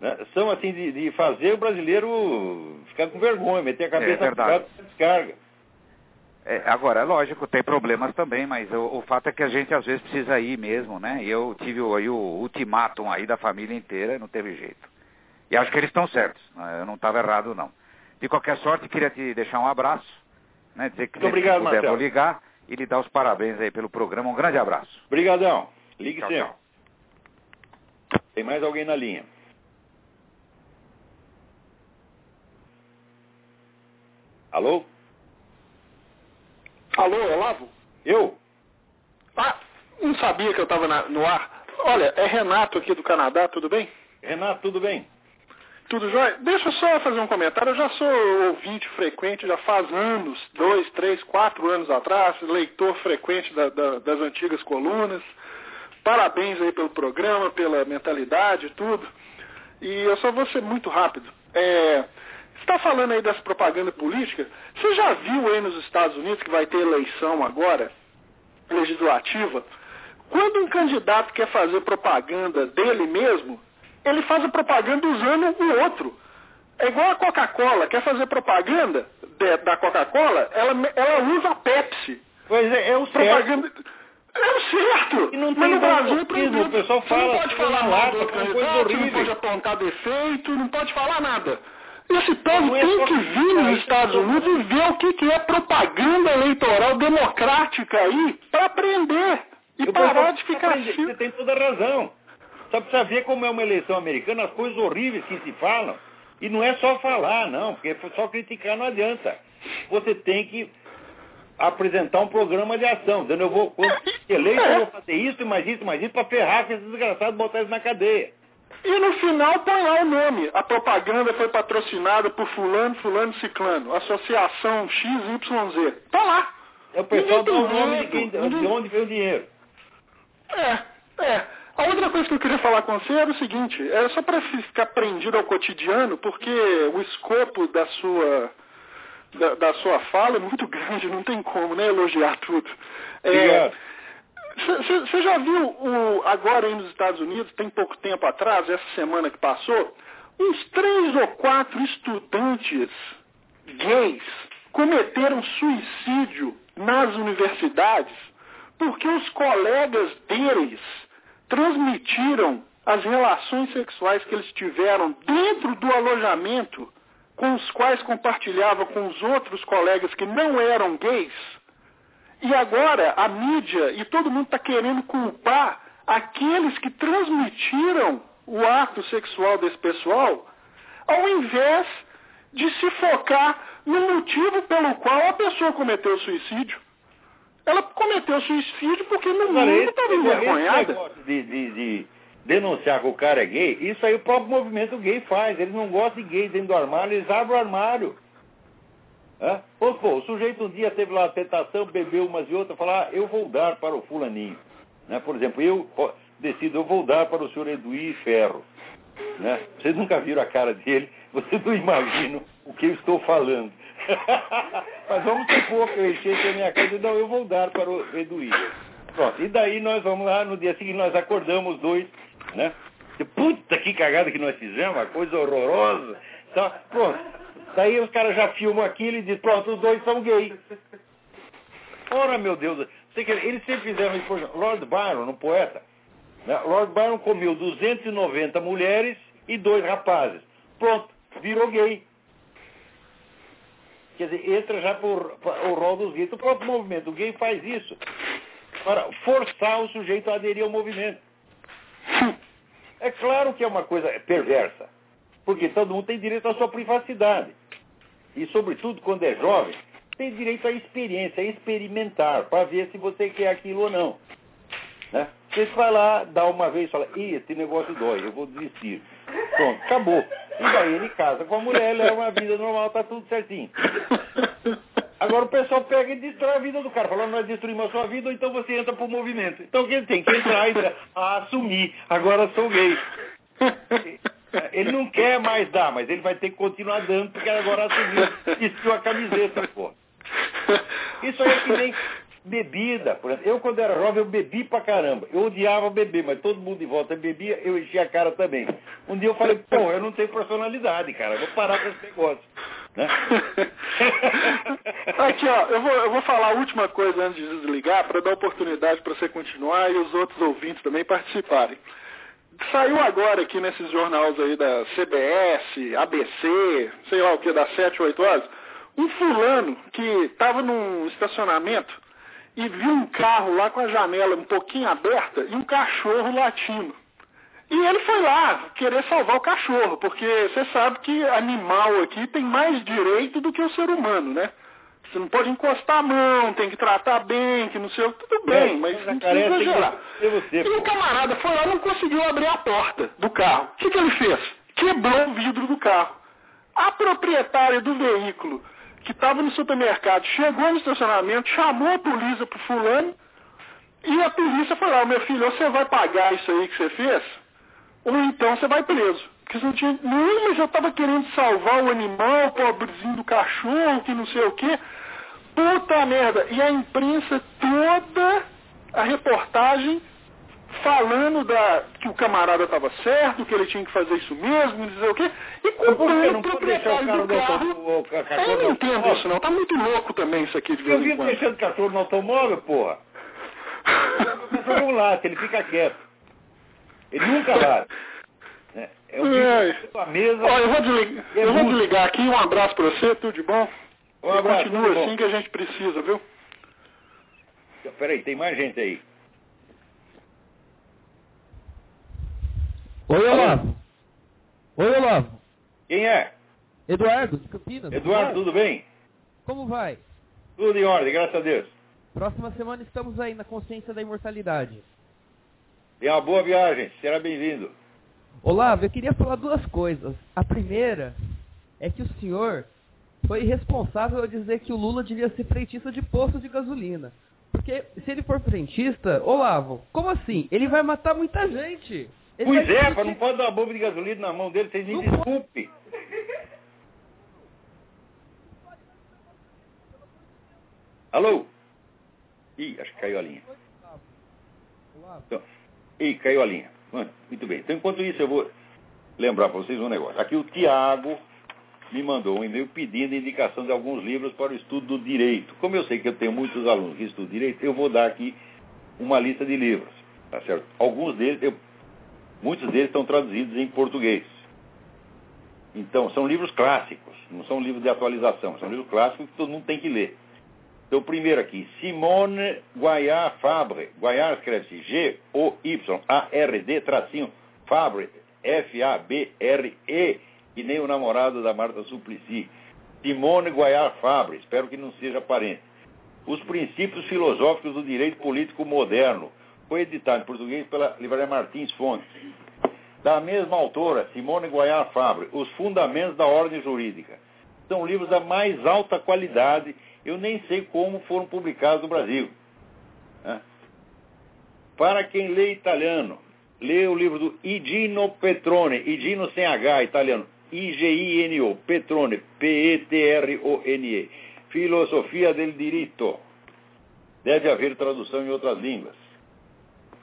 né, são assim de, de fazer o brasileiro ficar com vergonha, meter a cabeça É na descarga. É, agora, é lógico, tem problemas também, mas o, o fato é que a gente às vezes precisa ir mesmo, né? E eu tive aí o ultimátum aí da família inteira, não teve jeito. E acho que eles estão certos, né? eu não estava errado não. De qualquer sorte, queria te deixar um abraço, né? Dizer que Muito obrigado, puder Marcelo. vou ligar e lhe dar os parabéns aí pelo programa. Um grande abraço. Obrigadão. Ligue Tchau, sempre. tchau. Tem mais alguém na linha? Alô? Alô, Olavo? Eu? Ah, não sabia que eu estava no ar. Olha, é Renato aqui do Canadá, tudo bem? Renato, tudo bem? Tudo jóia? Deixa eu só fazer um comentário. Eu já sou ouvinte frequente, já faz anos, dois, três, quatro anos atrás, leitor frequente da- da- das antigas colunas. Parabéns aí pelo programa, pela mentalidade e tudo. E eu só vou ser muito rápido. É, você está falando aí das propagandas políticas. Você já viu aí nos Estados Unidos que vai ter eleição agora, legislativa? Quando um candidato quer fazer propaganda dele mesmo, ele faz a propaganda usando o outro. É igual a Coca-Cola, quer fazer propaganda de, da Coca-Cola, ela, ela usa a Pepsi. Pois é, é o propaganda... certo. É o certo. E não tem Mas no Brasil, o proibido. pessoal fala, não pode falar na mal lata, do outro uma coisa candidato, não horrível. pode apontar defeito, não pode falar nada. Esse povo é tem que vir nos Estados eu- Unidos e ver o que, que é propaganda eleitoral democrática aí para aprender. E O parar de ficar assim. Você tem toda a razão. Só precisa ver como é uma eleição americana, as coisas horríveis que se falam. E não é só falar, não, porque só criticar não adianta. Você tem que apresentar um programa de ação. Dizendo, eu vou, quando eleito, eu vou fazer isso, e mais isso, e mais isso, para ferrar com esses desgraçados e botar eles na cadeia. E no final põe lá o nome. A propaganda foi patrocinada por fulano, fulano, ciclano. Associação XYZ. Tá lá. É o pessoal dá Ninguém o tem nome de, quem, de onde veio o dinheiro. É, é. A outra coisa que eu queria falar com você era o seguinte, é só para ficar prendido ao cotidiano, porque o escopo da sua da, da sua fala é muito grande, não tem como, né, elogiar tudo. Você já viu o, agora aí nos Estados Unidos, tem pouco tempo atrás, essa semana que passou, uns três ou quatro estudantes gays cometeram suicídio nas universidades porque os colegas deles transmitiram as relações sexuais que eles tiveram dentro do alojamento com os quais compartilhava com os outros colegas que não eram gays. E agora a mídia e todo mundo está querendo culpar aqueles que transmitiram o ato sexual desse pessoal, ao invés de se focar no motivo pelo qual a pessoa cometeu suicídio. Ela cometeu suicídio porque no Agora, mundo estava esse envergonhada. negócio de, de- de denunciar que o cara é gay, isso aí o próprio movimento gay faz. Eles não gostam de gay dentro do armário, eles abrem o armário. É? Ou, pô, o sujeito um dia teve lá a tentação, bebeu umas e outras, falar, ah, eu vou dar para o fulaninho. Né? Por exemplo, eu decido, eu vou dar para o senhor Eduí Ferro. Né? Vocês nunca viram a cara dele, vocês não imaginam o que eu estou falando. Mas vamos supor que eu enchesse a minha casa e não, eu vou dar para o Eduí. Pronto, e daí nós vamos lá, no dia seguinte nós acordamos os dois, né? E, Puta que cagada que nós fizemos, uma coisa horrorosa. Então, pronto. Daí os caras já filmam aquilo e dizem, pronto, os dois são gays. Ora, meu Deus, eles sempre fizeram isso, Lord Byron, um poeta. né? Lord Byron comeu 290 mulheres e dois rapazes. Pronto, virou gay. Quer dizer, entra já por, por o rol dos gays. O próprio movimento gay faz isso para forçar o sujeito a aderir ao movimento. É claro que é uma coisa perversa, porque todo mundo tem direito à sua privacidade. E, sobretudo, quando é jovem, tem direito à experiência, a experimentar, para ver se você quer aquilo ou não. Né? Você vai lá, dá uma vez e fala, Ih, esse negócio dói, eu vou desistir. Pronto, acabou. E daí ele casa com a mulher, leva uma vida normal, tá tudo certinho. Agora o pessoal pega e destrói a vida do cara. Fala, nós destruímos a sua vida, ou então você entra pro movimento. Então ele tem que entrar e ah, assumir, agora sou gay. Ele não quer mais dar, mas ele vai ter que continuar dando, porque agora assumiu, vestiu a camiseta, pô. Isso aí é que nem bebida. Por exemplo, eu, quando era jovem, eu bebi pra caramba. Eu odiava beber, mas todo mundo de volta bebia, eu enchia a cara também. Um dia eu falei, pô, eu não tenho personalidade, cara, vou parar com esse negócio. Né? Aqui, ó, eu vou, eu vou falar a última coisa antes de desligar, para dar oportunidade para você continuar e os outros ouvintes também participarem. Saiu agora aqui nesses jornais aí da CBS, ABC, sei lá o que, das 7, 8 horas, um fulano que estava num estacionamento e viu um carro lá com a janela um pouquinho aberta e um cachorro latindo. E ele foi lá querer salvar o cachorro, porque você sabe que animal aqui tem mais direito do que o ser humano, né? Você não pode encostar a mão, tem que tratar bem, que não sei o que, tudo bem, É, mas não precisa exagerar. E o camarada foi lá e não conseguiu abrir a porta do carro. O que, que ele fez? Quebrou o vidro do carro. A proprietária do veículo, que estava no supermercado, chegou no estacionamento, chamou a polícia pro fulano, e a polícia falou, "Ó, meu filho, você vai pagar isso aí que você fez, ou então você vai preso. Porque você não tinha. Não, mas eu estava querendo salvar o animal, o pobrezinho do cachorro, que não sei o quê. Puta merda. E a imprensa toda, a reportagem, falando da, que o camarada estava certo, que ele tinha que fazer isso mesmo, dizer o quê, e culpando o proprietário do carro. O, o, o, Eu não entendo isso não, tá muito louco também isso aqui de vez Eu em quando. deixando cachorro no automóvel, porra. O cachorro não late, ele fica quieto. Ele nunca late. É, é o a mesa. Ó, eu vou, desligar, É eu vou desligar aqui, um abraço pra você, tudo de bom? Um abraço, Continua tudo bom. assim que a gente precisa, viu? Peraí, tem mais gente aí. Oi, Olavo. Oi, Olavo. Quem é? Eduardo, de Campinas. Eduardo, tudo bem? Como vai? Tudo em ordem, graças a Deus. Próxima semana estamos aí na consciência da imortalidade. Tenha uma boa viagem, será bem-vindo. Olavo, eu queria falar duas coisas. A primeira é que o senhor foi responsável a dizer que o Lula devia ser frentista de posto de gasolina. Porque se ele for frentista, Olavo, como assim? Ele vai matar muita gente. Ele Pois vai é, mas não pode dar uma bomba de gasolina na mão dele, vocês me desculpem. Alô? Ih, acho que caiu a linha. Então, ih, caiu a linha. Mano, Muito bem. Então, enquanto isso, eu vou lembrar para vocês um negócio. Aqui o Tiago me mandou um e-mail pedindo indicação de alguns livros para o estudo do direito. Como eu sei que eu tenho muitos alunos que estudam direito, eu vou dar aqui uma lista de livros. Tá certo? Alguns deles, eu- muitos deles estão traduzidos em português. Então, são livros clássicos, não são livros de atualização, são livros clássicos que todo mundo tem que ler. Então, primeiro aqui, Simone Guayar Fabre. Guayar escreve-se G-O-Y-A-R-D, tracinho, Fabre, F-A-B-R-E, e nem o namorado da Marta Suplicy. Simone Guayar Fabre, espero que não seja parente. Os Princípios Filosóficos do Direito Político Moderno. Foi editado em português pela Livraria Martins Fontes. Da mesma autora, Simone Guayar Fabre, Os Fundamentos da Ordem Jurídica. São livros da mais alta qualidade. Eu nem sei como foram publicados no Brasil. Para quem lê italiano, lê o livro do Igino Petrone, Igino sem H, italiano, I-G-I-N-O, Petrone, P-E-T-R-O-N-E, Filosofia del Diritto. Deve haver tradução em outras línguas.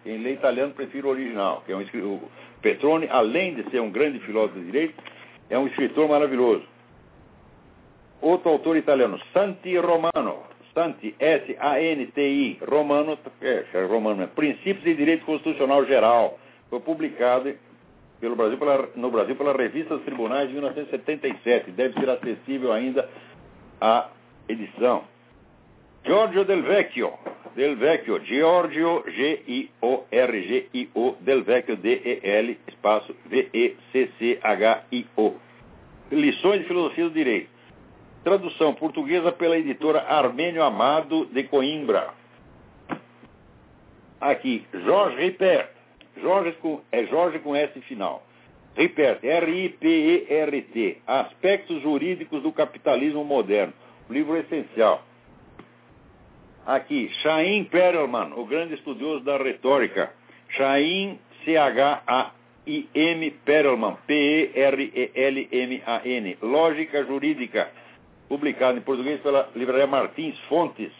Quem lê italiano prefere o original, que é um o Petrone, além de ser um grande filósofo de direito, é um escritor maravilhoso. Outro autor italiano, Santi Romano, Santi, S-A-N-T-I, Romano, é, é Romano, é Princípios de Direito Constitucional Geral, foi publicado pelo Brasil, pela- no Brasil pela Revista dos Tribunais de 1977, deve ser acessível ainda a edição. Giorgio Del Vecchio, Del Vecchio, Giorgio, G-I-O-R-G-I-O, Del Vecchio, D-E-L, espaço V-E-C-C-H-I-O. Lições de Filosofia do Direito. Tradução portuguesa pela editora Armênio Amado de Coimbra. Aqui, Jorge Ripert. Jorge com, é Jorge com S final. Ripert, R-I-P-E-R-T. Aspectos Jurídicos do Capitalismo Moderno. Livro essencial. Aqui, Chaim Perelman, o grande estudioso da retórica. Chaim, C-H-A-I-M Perelman, P-E-R-E-L-M-A-N. Lógica Jurídica, publicado em português pela livraria Martins Fontes.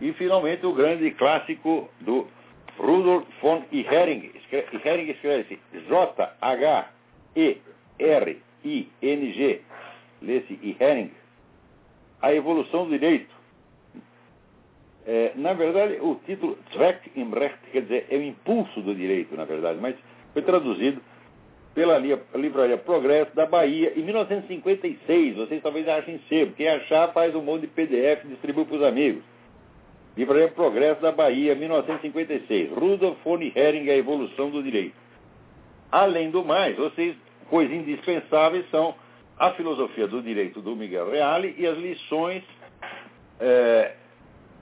E, finalmente, o grande clássico do Rudolf von Ihering. Escre- Ihering escreve-se J-H-E-R-I-N-G. Lê-se Ihering. A Evolução do Direito. É, na verdade, o título Zweck im Recht quer dizer é o impulso do direito, na verdade, mas foi traduzido pela li- livraria Progresso da Bahia em 1956. Vocês talvez achem cedo. Quem achar faz um monte de PDF e distribui para os amigos. Livraria Progresso da Bahia, 1956. Rudolf von Hering, A Evolução do Direito. Além do mais, vocês, coisas indispensáveis são a filosofia do direito do Miguel Reale e as lições é,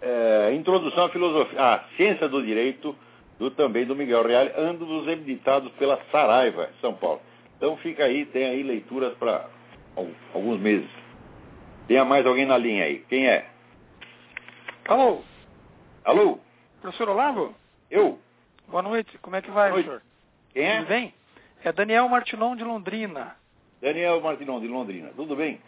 é, Introdução à Filosofia, à Ciência do Direito, do, também do Miguel Reale, ambos editados pela Saraiva, São Paulo. Então fica aí, tem aí leituras para alguns meses. Tem mais alguém na linha aí? Quem é? Alô, Alô? professor Olavo? Eu? Boa noite, como é que vai, senhor? Quem é? Tudo bem? É Daniel Martinon de Londrina. Daniel Martinão, de Londrina. Tudo bem?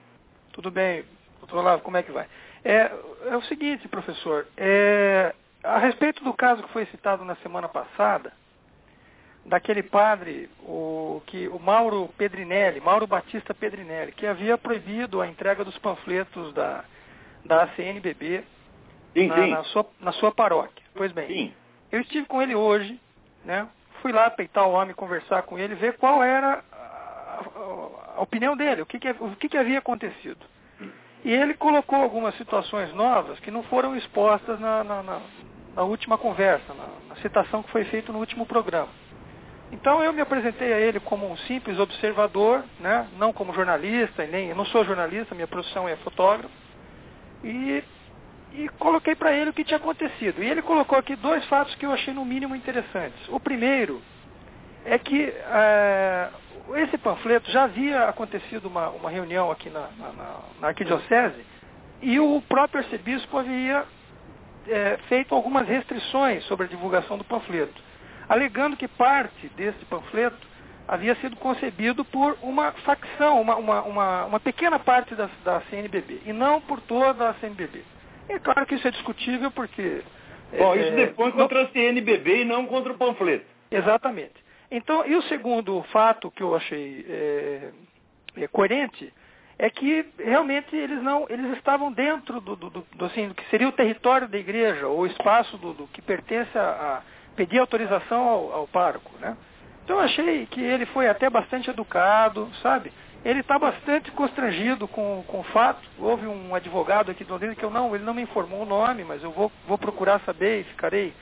Tudo bem, doutor Olavo, como é que vai? É, é o seguinte, professor, é, a respeito do caso que foi citado na semana passada, daquele padre, o, que, o Mauro Pedrinelli, Mauro Batista Pedrinelli, que havia proibido a entrega dos panfletos da, da ACNBB Sim, na, sim. na sua, na sua paróquia. Pois bem, Sim. eu estive com ele hoje, né? Fui lá peitar o homem, conversar com ele, ver qual era a, a- a opinião dele, o, que, que, o que, que havia acontecido. E ele colocou algumas situações novas que não foram expostas na, na- na- na última conversa, na, citação que foi feita no último programa. Então eu me apresentei a ele como um simples observador, né? não como jornalista, nem eu não sou jornalista, minha profissão é fotógrafo. E e coloquei para ele o que tinha acontecido. E ele colocou aqui dois fatos que eu achei no mínimo interessantes. O primeiro é que eh, esse panfleto já havia acontecido uma, uma reunião aqui na, na- na- arquidiocese e o próprio arcebispo havia eh, feito algumas restrições sobre a divulgação do panfleto, alegando que parte desse panfleto havia sido concebido por uma facção, uma, uma, uma, uma pequena parte da, da CNBB, e não por toda a CNBB. É claro que isso é discutível porque... Bom, é, isso depois não- contra a CNBB e não contra o panfleto. Exatamente. Então, e o segundo fato que eu achei é, é, coerente é que realmente eles não, eles estavam dentro do, do, do- do, assim, do que seria o território da igreja, ou o espaço do, do que pertence a, a pedir autorização ao, ao né? Então eu achei que ele foi até bastante educado, sabe? Ele está bastante constrangido com, com o fato. Houve um advogado aqui de Londrina que eu não, ele não me informou o nome, mas eu vou, vou procurar saber e ficarei,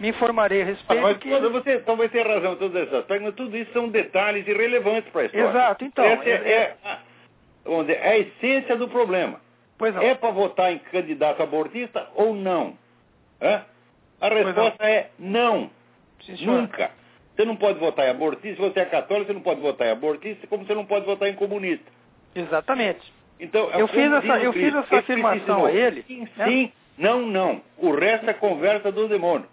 me informarei a respeito. mas que você talvez tenha razão em todos esses aspectos, mas tudo isso são detalhes irrelevantes para a história. Exato, então, Essa é, é- é dizer, é a essência do problema. É para votar em candidato abortista ou não? Hã? A resposta é não. Sim. Nunca. Você não pode votar em abortista, se você é católico, você não pode votar em abortista, como você não pode votar em comunista. Exatamente. Então, Eu como fiz essa- eu fiz essa afirmação a ele, Sim, né? sim, não, não. O resto é conversa do demônio.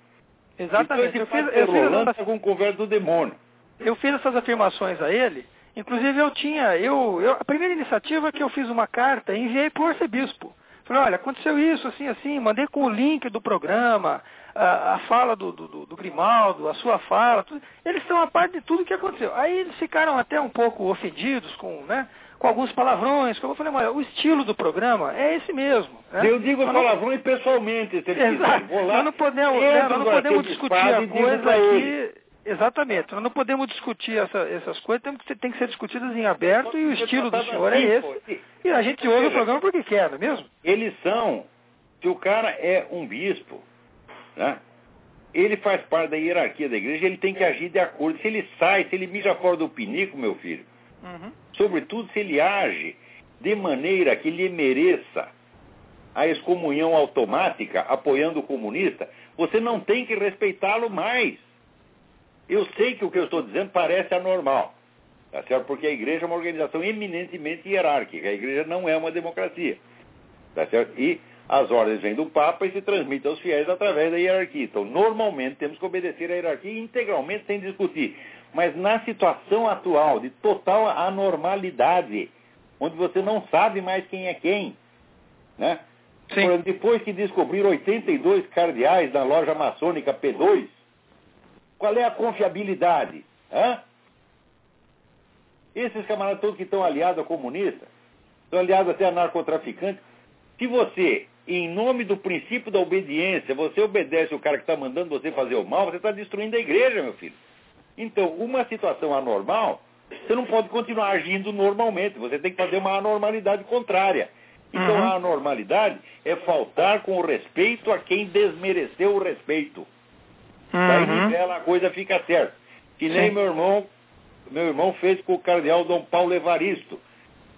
Exatamente. Então, Eu fiz, eu, fiz essas, com conversa do demônio. eu fiz essas afirmações a ele. Inclusive eu tinha, eu, eu- a primeira iniciativa é que eu fiz uma carta e enviei para o arcebispo. Falei, olha, aconteceu isso, assim, assim, mandei com o link do programa, a, a fala do, do, do- do Grimaldo, a sua fala, tudo. eles são a parte de tudo que aconteceu. Aí eles ficaram até um pouco ofendidos com, né, com alguns palavrões. Eu falei, olha, o estilo do programa é esse mesmo. né? Eu digo não- palavrões pessoalmente. Se ele quiser. Exato. Lá, Nós não podemos, né, nós não podemos discutir a coisa. Exatamente. Nós não podemos discutir essa- essas coisas, tem que, tem que ser discutidas em aberto e o estilo do senhor é esse. E a gente ouve o programa porque quer, não é mesmo? Eles são, se o cara é um bispo, né? ele faz parte da hierarquia da igreja, ele tem que agir de acordo. Se ele sai, se ele mija fora do pinico, meu filho, Uhum. Sobretudo se ele age de maneira que lhe mereça a excomunhão automática, apoiando o comunista, você não tem que respeitá-lo mais. Eu sei que o que eu estou dizendo parece anormal, tá certo? Porque a igreja é uma organização eminentemente hierárquica, a igreja não é uma democracia, tá certo? E as ordens vêm do Papa e se transmitem aos fiéis através da hierarquia. Então, normalmente, temos que obedecer à hierarquia integralmente sem discutir. Mas na situação atual de total anormalidade, onde você não sabe mais quem é quem, né? Sim. Depois que descobriram 82 cardeais na loja maçônica P2, qual é a confiabilidade? Hã? Esses camaradas todos que estão aliados a comunista, estão aliados até a narcotraficantes. Se você, em nome do princípio da obediência, você obedece o cara que está mandando você fazer o mal, você está destruindo a igreja, meu filho. Então, uma situação anormal, você não pode continuar agindo normalmente, você tem que fazer uma anormalidade contrária. Então, Uhum. a anormalidade é faltar com o respeito a quem desmereceu o respeito. Daí Uhum. nivela, a coisa fica certa. Que nem Sim. meu irmão, meu irmão fez com o cardeal Dom Paulo Evaristo,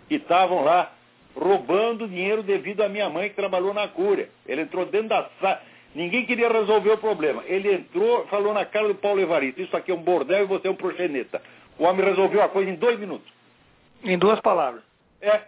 que estavam lá roubando dinheiro devido à minha mãe que trabalhou na cúria. Ele entrou dentro da sala. Ninguém queria resolver o problema. Ele entrou, falou na cara do Paulo Evaristo, isso aqui é um bordel e você é um proxeneta. O homem resolveu a coisa em dois minutos. Em duas palavras. É.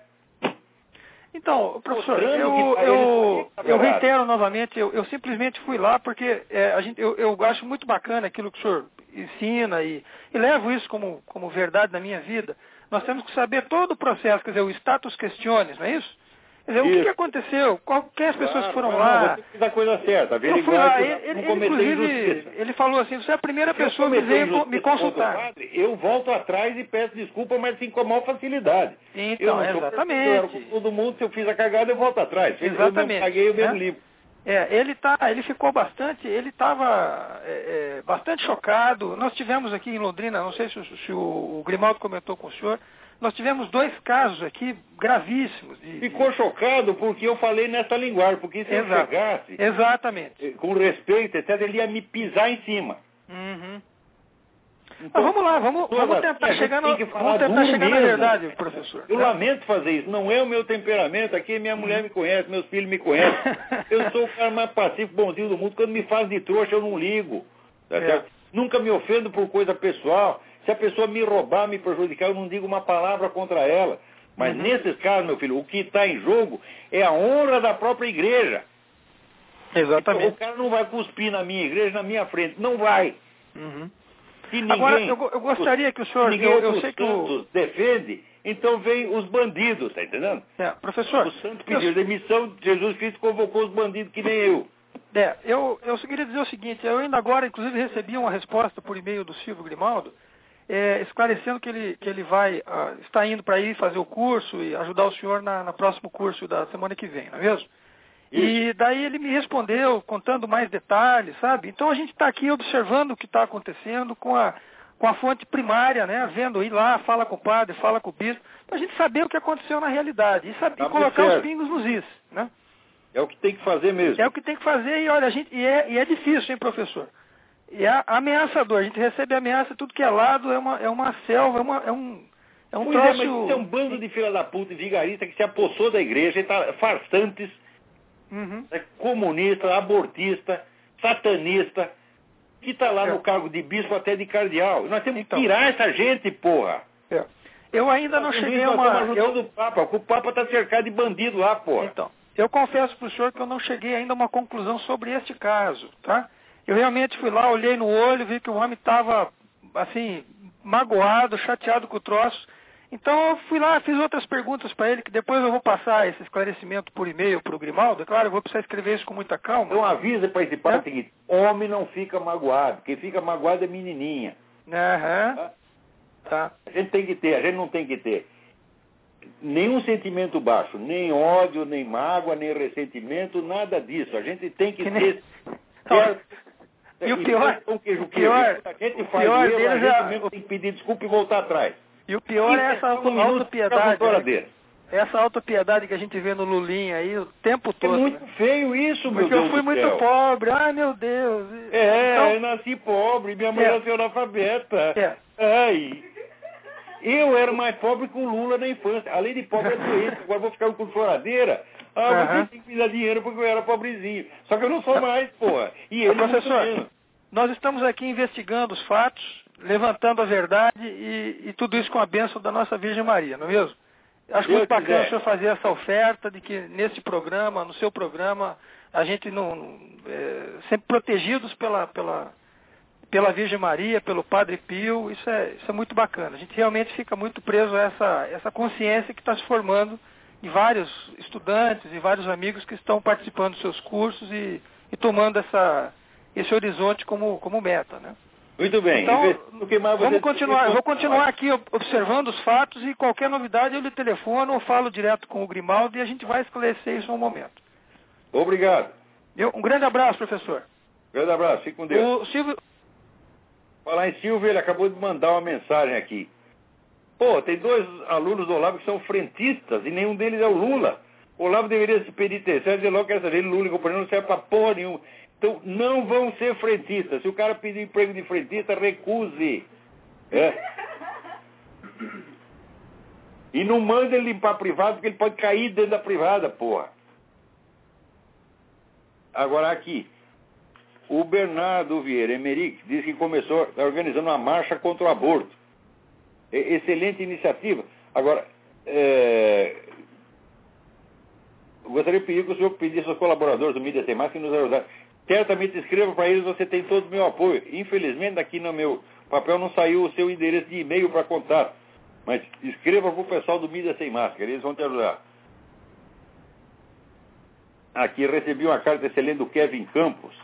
Então, professor, eu, pra eu, tá eu reitero novamente, eu, eu simplesmente fui lá porque é, a gente, eu, eu acho muito bacana aquilo que o senhor ensina e, e levo isso como, como verdade na minha vida. Nós temos que saber todo o processo, quer dizer, o status questiones, não é isso? Dizer, o que, que aconteceu? As pessoas Claro, foram não, lá? Você fez a coisa certa, Eu fui lá, que ele, não ele, inclusive, ele falou assim, você é a primeira Se eu pessoa que veio me o consultar. padre, eu volto atrás e peço desculpa, mas sim com a maior facilidade. eu Então, exatamente. Eu com todo mundo, se eu fiz a cagada, eu volto atrás. Se Eu Exatamente, mesmo paguei, eu mesmo né? limpo. É, ele tá, ele ficou bastante, ele estava bastante chocado. Nós tivemos aqui em Londrina, não sei se, o- se o, o Grimaldo comentou com o senhor, nós tivemos dois casos aqui gravíssimos. de- Ficou chocado porque eu falei nessa linguagem, porque se eu Exato. chegasse Exatamente. eh, com respeito, etc., ele ia me pisar em cima. Uhum. Então, vamos lá, vamos, vamos tentar chegar, no, vamos tentar chegar na verdade, professor. Eu lamento fazer isso, não é o meu temperamento, aqui minha mulher me conhece, meus filhos me conhecem. Eu sou o cara mais pacífico, bonzinho do mundo, quando me faz de trouxa eu não ligo. tá É. Nunca me ofendo por coisa pessoal. Se a pessoa me roubar, me prejudicar, eu não digo uma palavra contra ela. Mas Uhum. nesses casos, meu filho, o que está em jogo é a honra da própria igreja. Então, o Exatamente. cara não vai cuspir na minha igreja, na minha frente. Não vai. Uhum. Ninguém, Agora, eu, eu gostaria que o senhor, ninguém eu, eu sei que o, defende, então vem os bandidos, tá entendendo? é, professor, Os santos eu- pediram demissão, Jesus Cristo convocou os bandidos que nem eu. É, eu, eu queria dizer o seguinte, eu ainda agora, inclusive, recebi uma resposta por e-mail do Silvio Grimaldo, é, esclarecendo que ele, que ele vai, ah, está indo para ir fazer o curso e ajudar o senhor na, no próximo curso da semana que vem, não é mesmo? E daí ele me respondeu contando mais detalhes, sabe? Então a gente está aqui observando o que está acontecendo com a, com a fonte primária, né? Vendo, ir lá, fala com o padre, fala com o bispo, para a gente saber o que aconteceu na realidade e, saber, Tá e colocar certo. os pingos nos is, né? É o que tem que fazer mesmo. É o que tem que fazer e olha, a gente, e, é, e é difícil, hein, professor? É ameaçador, a gente recebe ameaça, tudo que é lado, é uma, é uma selva, é, uma, é um, é um Pois é, mas troço... isso é um bando de filha da puta e vigarista que se apossou da igreja, e tá farsantes, Uhum. é comunista, abortista, satanista, que está lá É. no cargo de bispo até de cardeal. Nós temos Então. que tirar essa gente, porra. É. Eu ainda não cheguei a estamos uma... Eu, o Papa, o Papa está cercado de bandido lá, porra. então, eu confesso para o senhor que eu não cheguei ainda a uma conclusão sobre este caso, tá? Eu realmente fui lá, olhei no olho, vi que o homem estava, assim, magoado, chateado com o troço. Então eu fui lá, fiz outras perguntas para ele, que depois eu vou passar esse esclarecimento por e-mail para o Grimaldo. É claro, eu vou precisar escrever isso com muita calma. Então avisa para esse Papa É. o seguinte, homem não fica magoado, quem fica magoado é menininha. Aham, tá? tá. A gente tem que ter, a gente não tem que ter nenhum sentimento baixo, nem ódio, nem mágoa, nem ressentimento, nada disso. A gente tem que, Que nem- ter. Olha, ter- e o pior- pão, queijo, o pior- a gente o pior erro, deles gente é- mesmo tem que pedir desculpa e voltar atrás. E o pior é essa Um minuto, autopiedade. né? desse. Essa autopiedade que a gente vê no Lulinha aí o tempo É todo. muito né? feio isso, meu Porque Deus eu fui muito céu. pobre, ai meu Deus. É, Então, eu nasci pobre, minha mãe É. nasceu analfabeta. É. Ai. Eu era mais pobre que o Lula na infância. Além de pobre, é doente. Agora vou ficar com choradeira. Ah, Aham. você tem que me dar dinheiro porque eu era pobrezinho. Só que eu não sou mais, porra. E ele professor, menos. nós estamos aqui investigando os fatos, levantando a verdade e, e tudo isso com a bênção da nossa Virgem Maria, não é mesmo? Acho muito bacana quiser. o senhor fazer essa oferta de que nesse programa, no seu programa, a gente não, não, é, sempre protegidos pela, pela, pela Virgem Maria, pelo Padre Pio, isso é, isso é muito bacana. A gente realmente fica muito preso a essa, essa consciência que está se formando em vários estudantes e vários amigos que estão participando dos seus cursos e, e tomando essa, esse horizonte como, como meta. Né? Muito bem. Então, Vamos continuar, eu vou continuar aqui ob- observando os fatos e qualquer novidade eu lhe telefono ou falo direto com o Grimaldo e a gente vai esclarecer isso no momento. Obrigado. Eu- um grande abraço, professor. Grande abraço. Fique com Deus. O Silvio, Falar em Silvio, ele acabou de mandar uma mensagem aqui. Pô, tem dois alunos do Olavo que são frentistas e nenhum deles é o Lula. O Olavo deveria se penitenciar e dizer logo que essa dele, Lula e companhia, não serve pra porra nenhuma. Então, não vão ser frentistas. Se o cara pedir emprego de frentista, recuse. É. E não manda ele limpar privado, porque ele pode cair dentro da privada, porra. Agora aqui, o Bernardo Vieira Emerick diz que começou tá organizando uma marcha contra o aborto. Excelente iniciativa. Agora, é, gostaria de pedir que o senhor pedisse aos colaboradores do Mídia Tem Mais que nos ajudassem. Certamente escreva para eles, você tem todo o meu apoio. Infelizmente, aqui no meu papel não saiu o seu endereço de e-mail para contato. Mas escreva para o pessoal do Mídia Sem Máscara, eles vão te ajudar. aqui recebi uma carta excelente do Kevin Campos.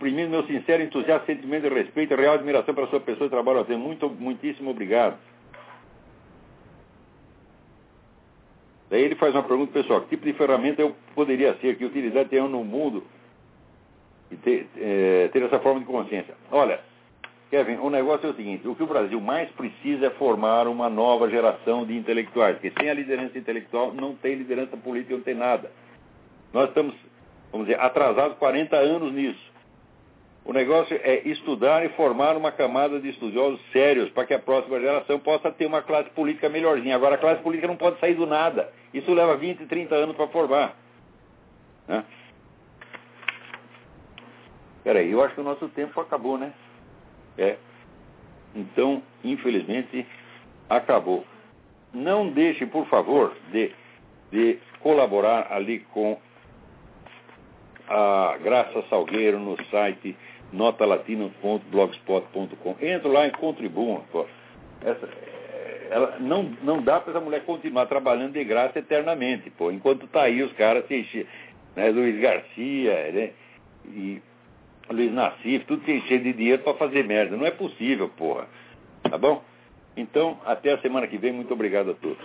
Exprimindo meu sincero entusiasmo, sentimento de respeito e real admiração para sua pessoa e trabalho. Muito, muitíssimo obrigado. Daí ele faz uma pergunta pessoal: que tipo de ferramenta eu poderia ser? Que utilidade tenho no mundo? E ter, é, ter essa forma de consciência. Olha, Kevin, o negócio é o seguinte: o que o Brasil mais precisa é formar uma nova geração de intelectuais, porque sem a liderança intelectual não tem liderança política, não tem nada. Nós estamos, vamos dizer, atrasados 40 anos nisso. O negócio é estudar e formar uma camada de estudiosos sérios para que a próxima geração possa ter uma classe política melhorzinha. Agora, a classe política não pode sair do nada. Isso leva 20, 30 anos para formar. Né? Peraí, eu acho que o nosso tempo acabou, né? É. Então, infelizmente, acabou. Não deixe, por favor, de, de colaborar ali com a Graça Salgueiro no site notalatina.blogspot.com. Entra lá e contribuam. Essa, ela, não, não dá para essa mulher continuar trabalhando de graça eternamente, pô. Enquanto tá aí os caras se enchendo, né, Luiz Garcia, né, e Luiz Nassif, tudo se enchendo de dinheiro para fazer merda. Não é possível, porra. Tá bom? Então, até a semana que vem. Muito obrigado a todos.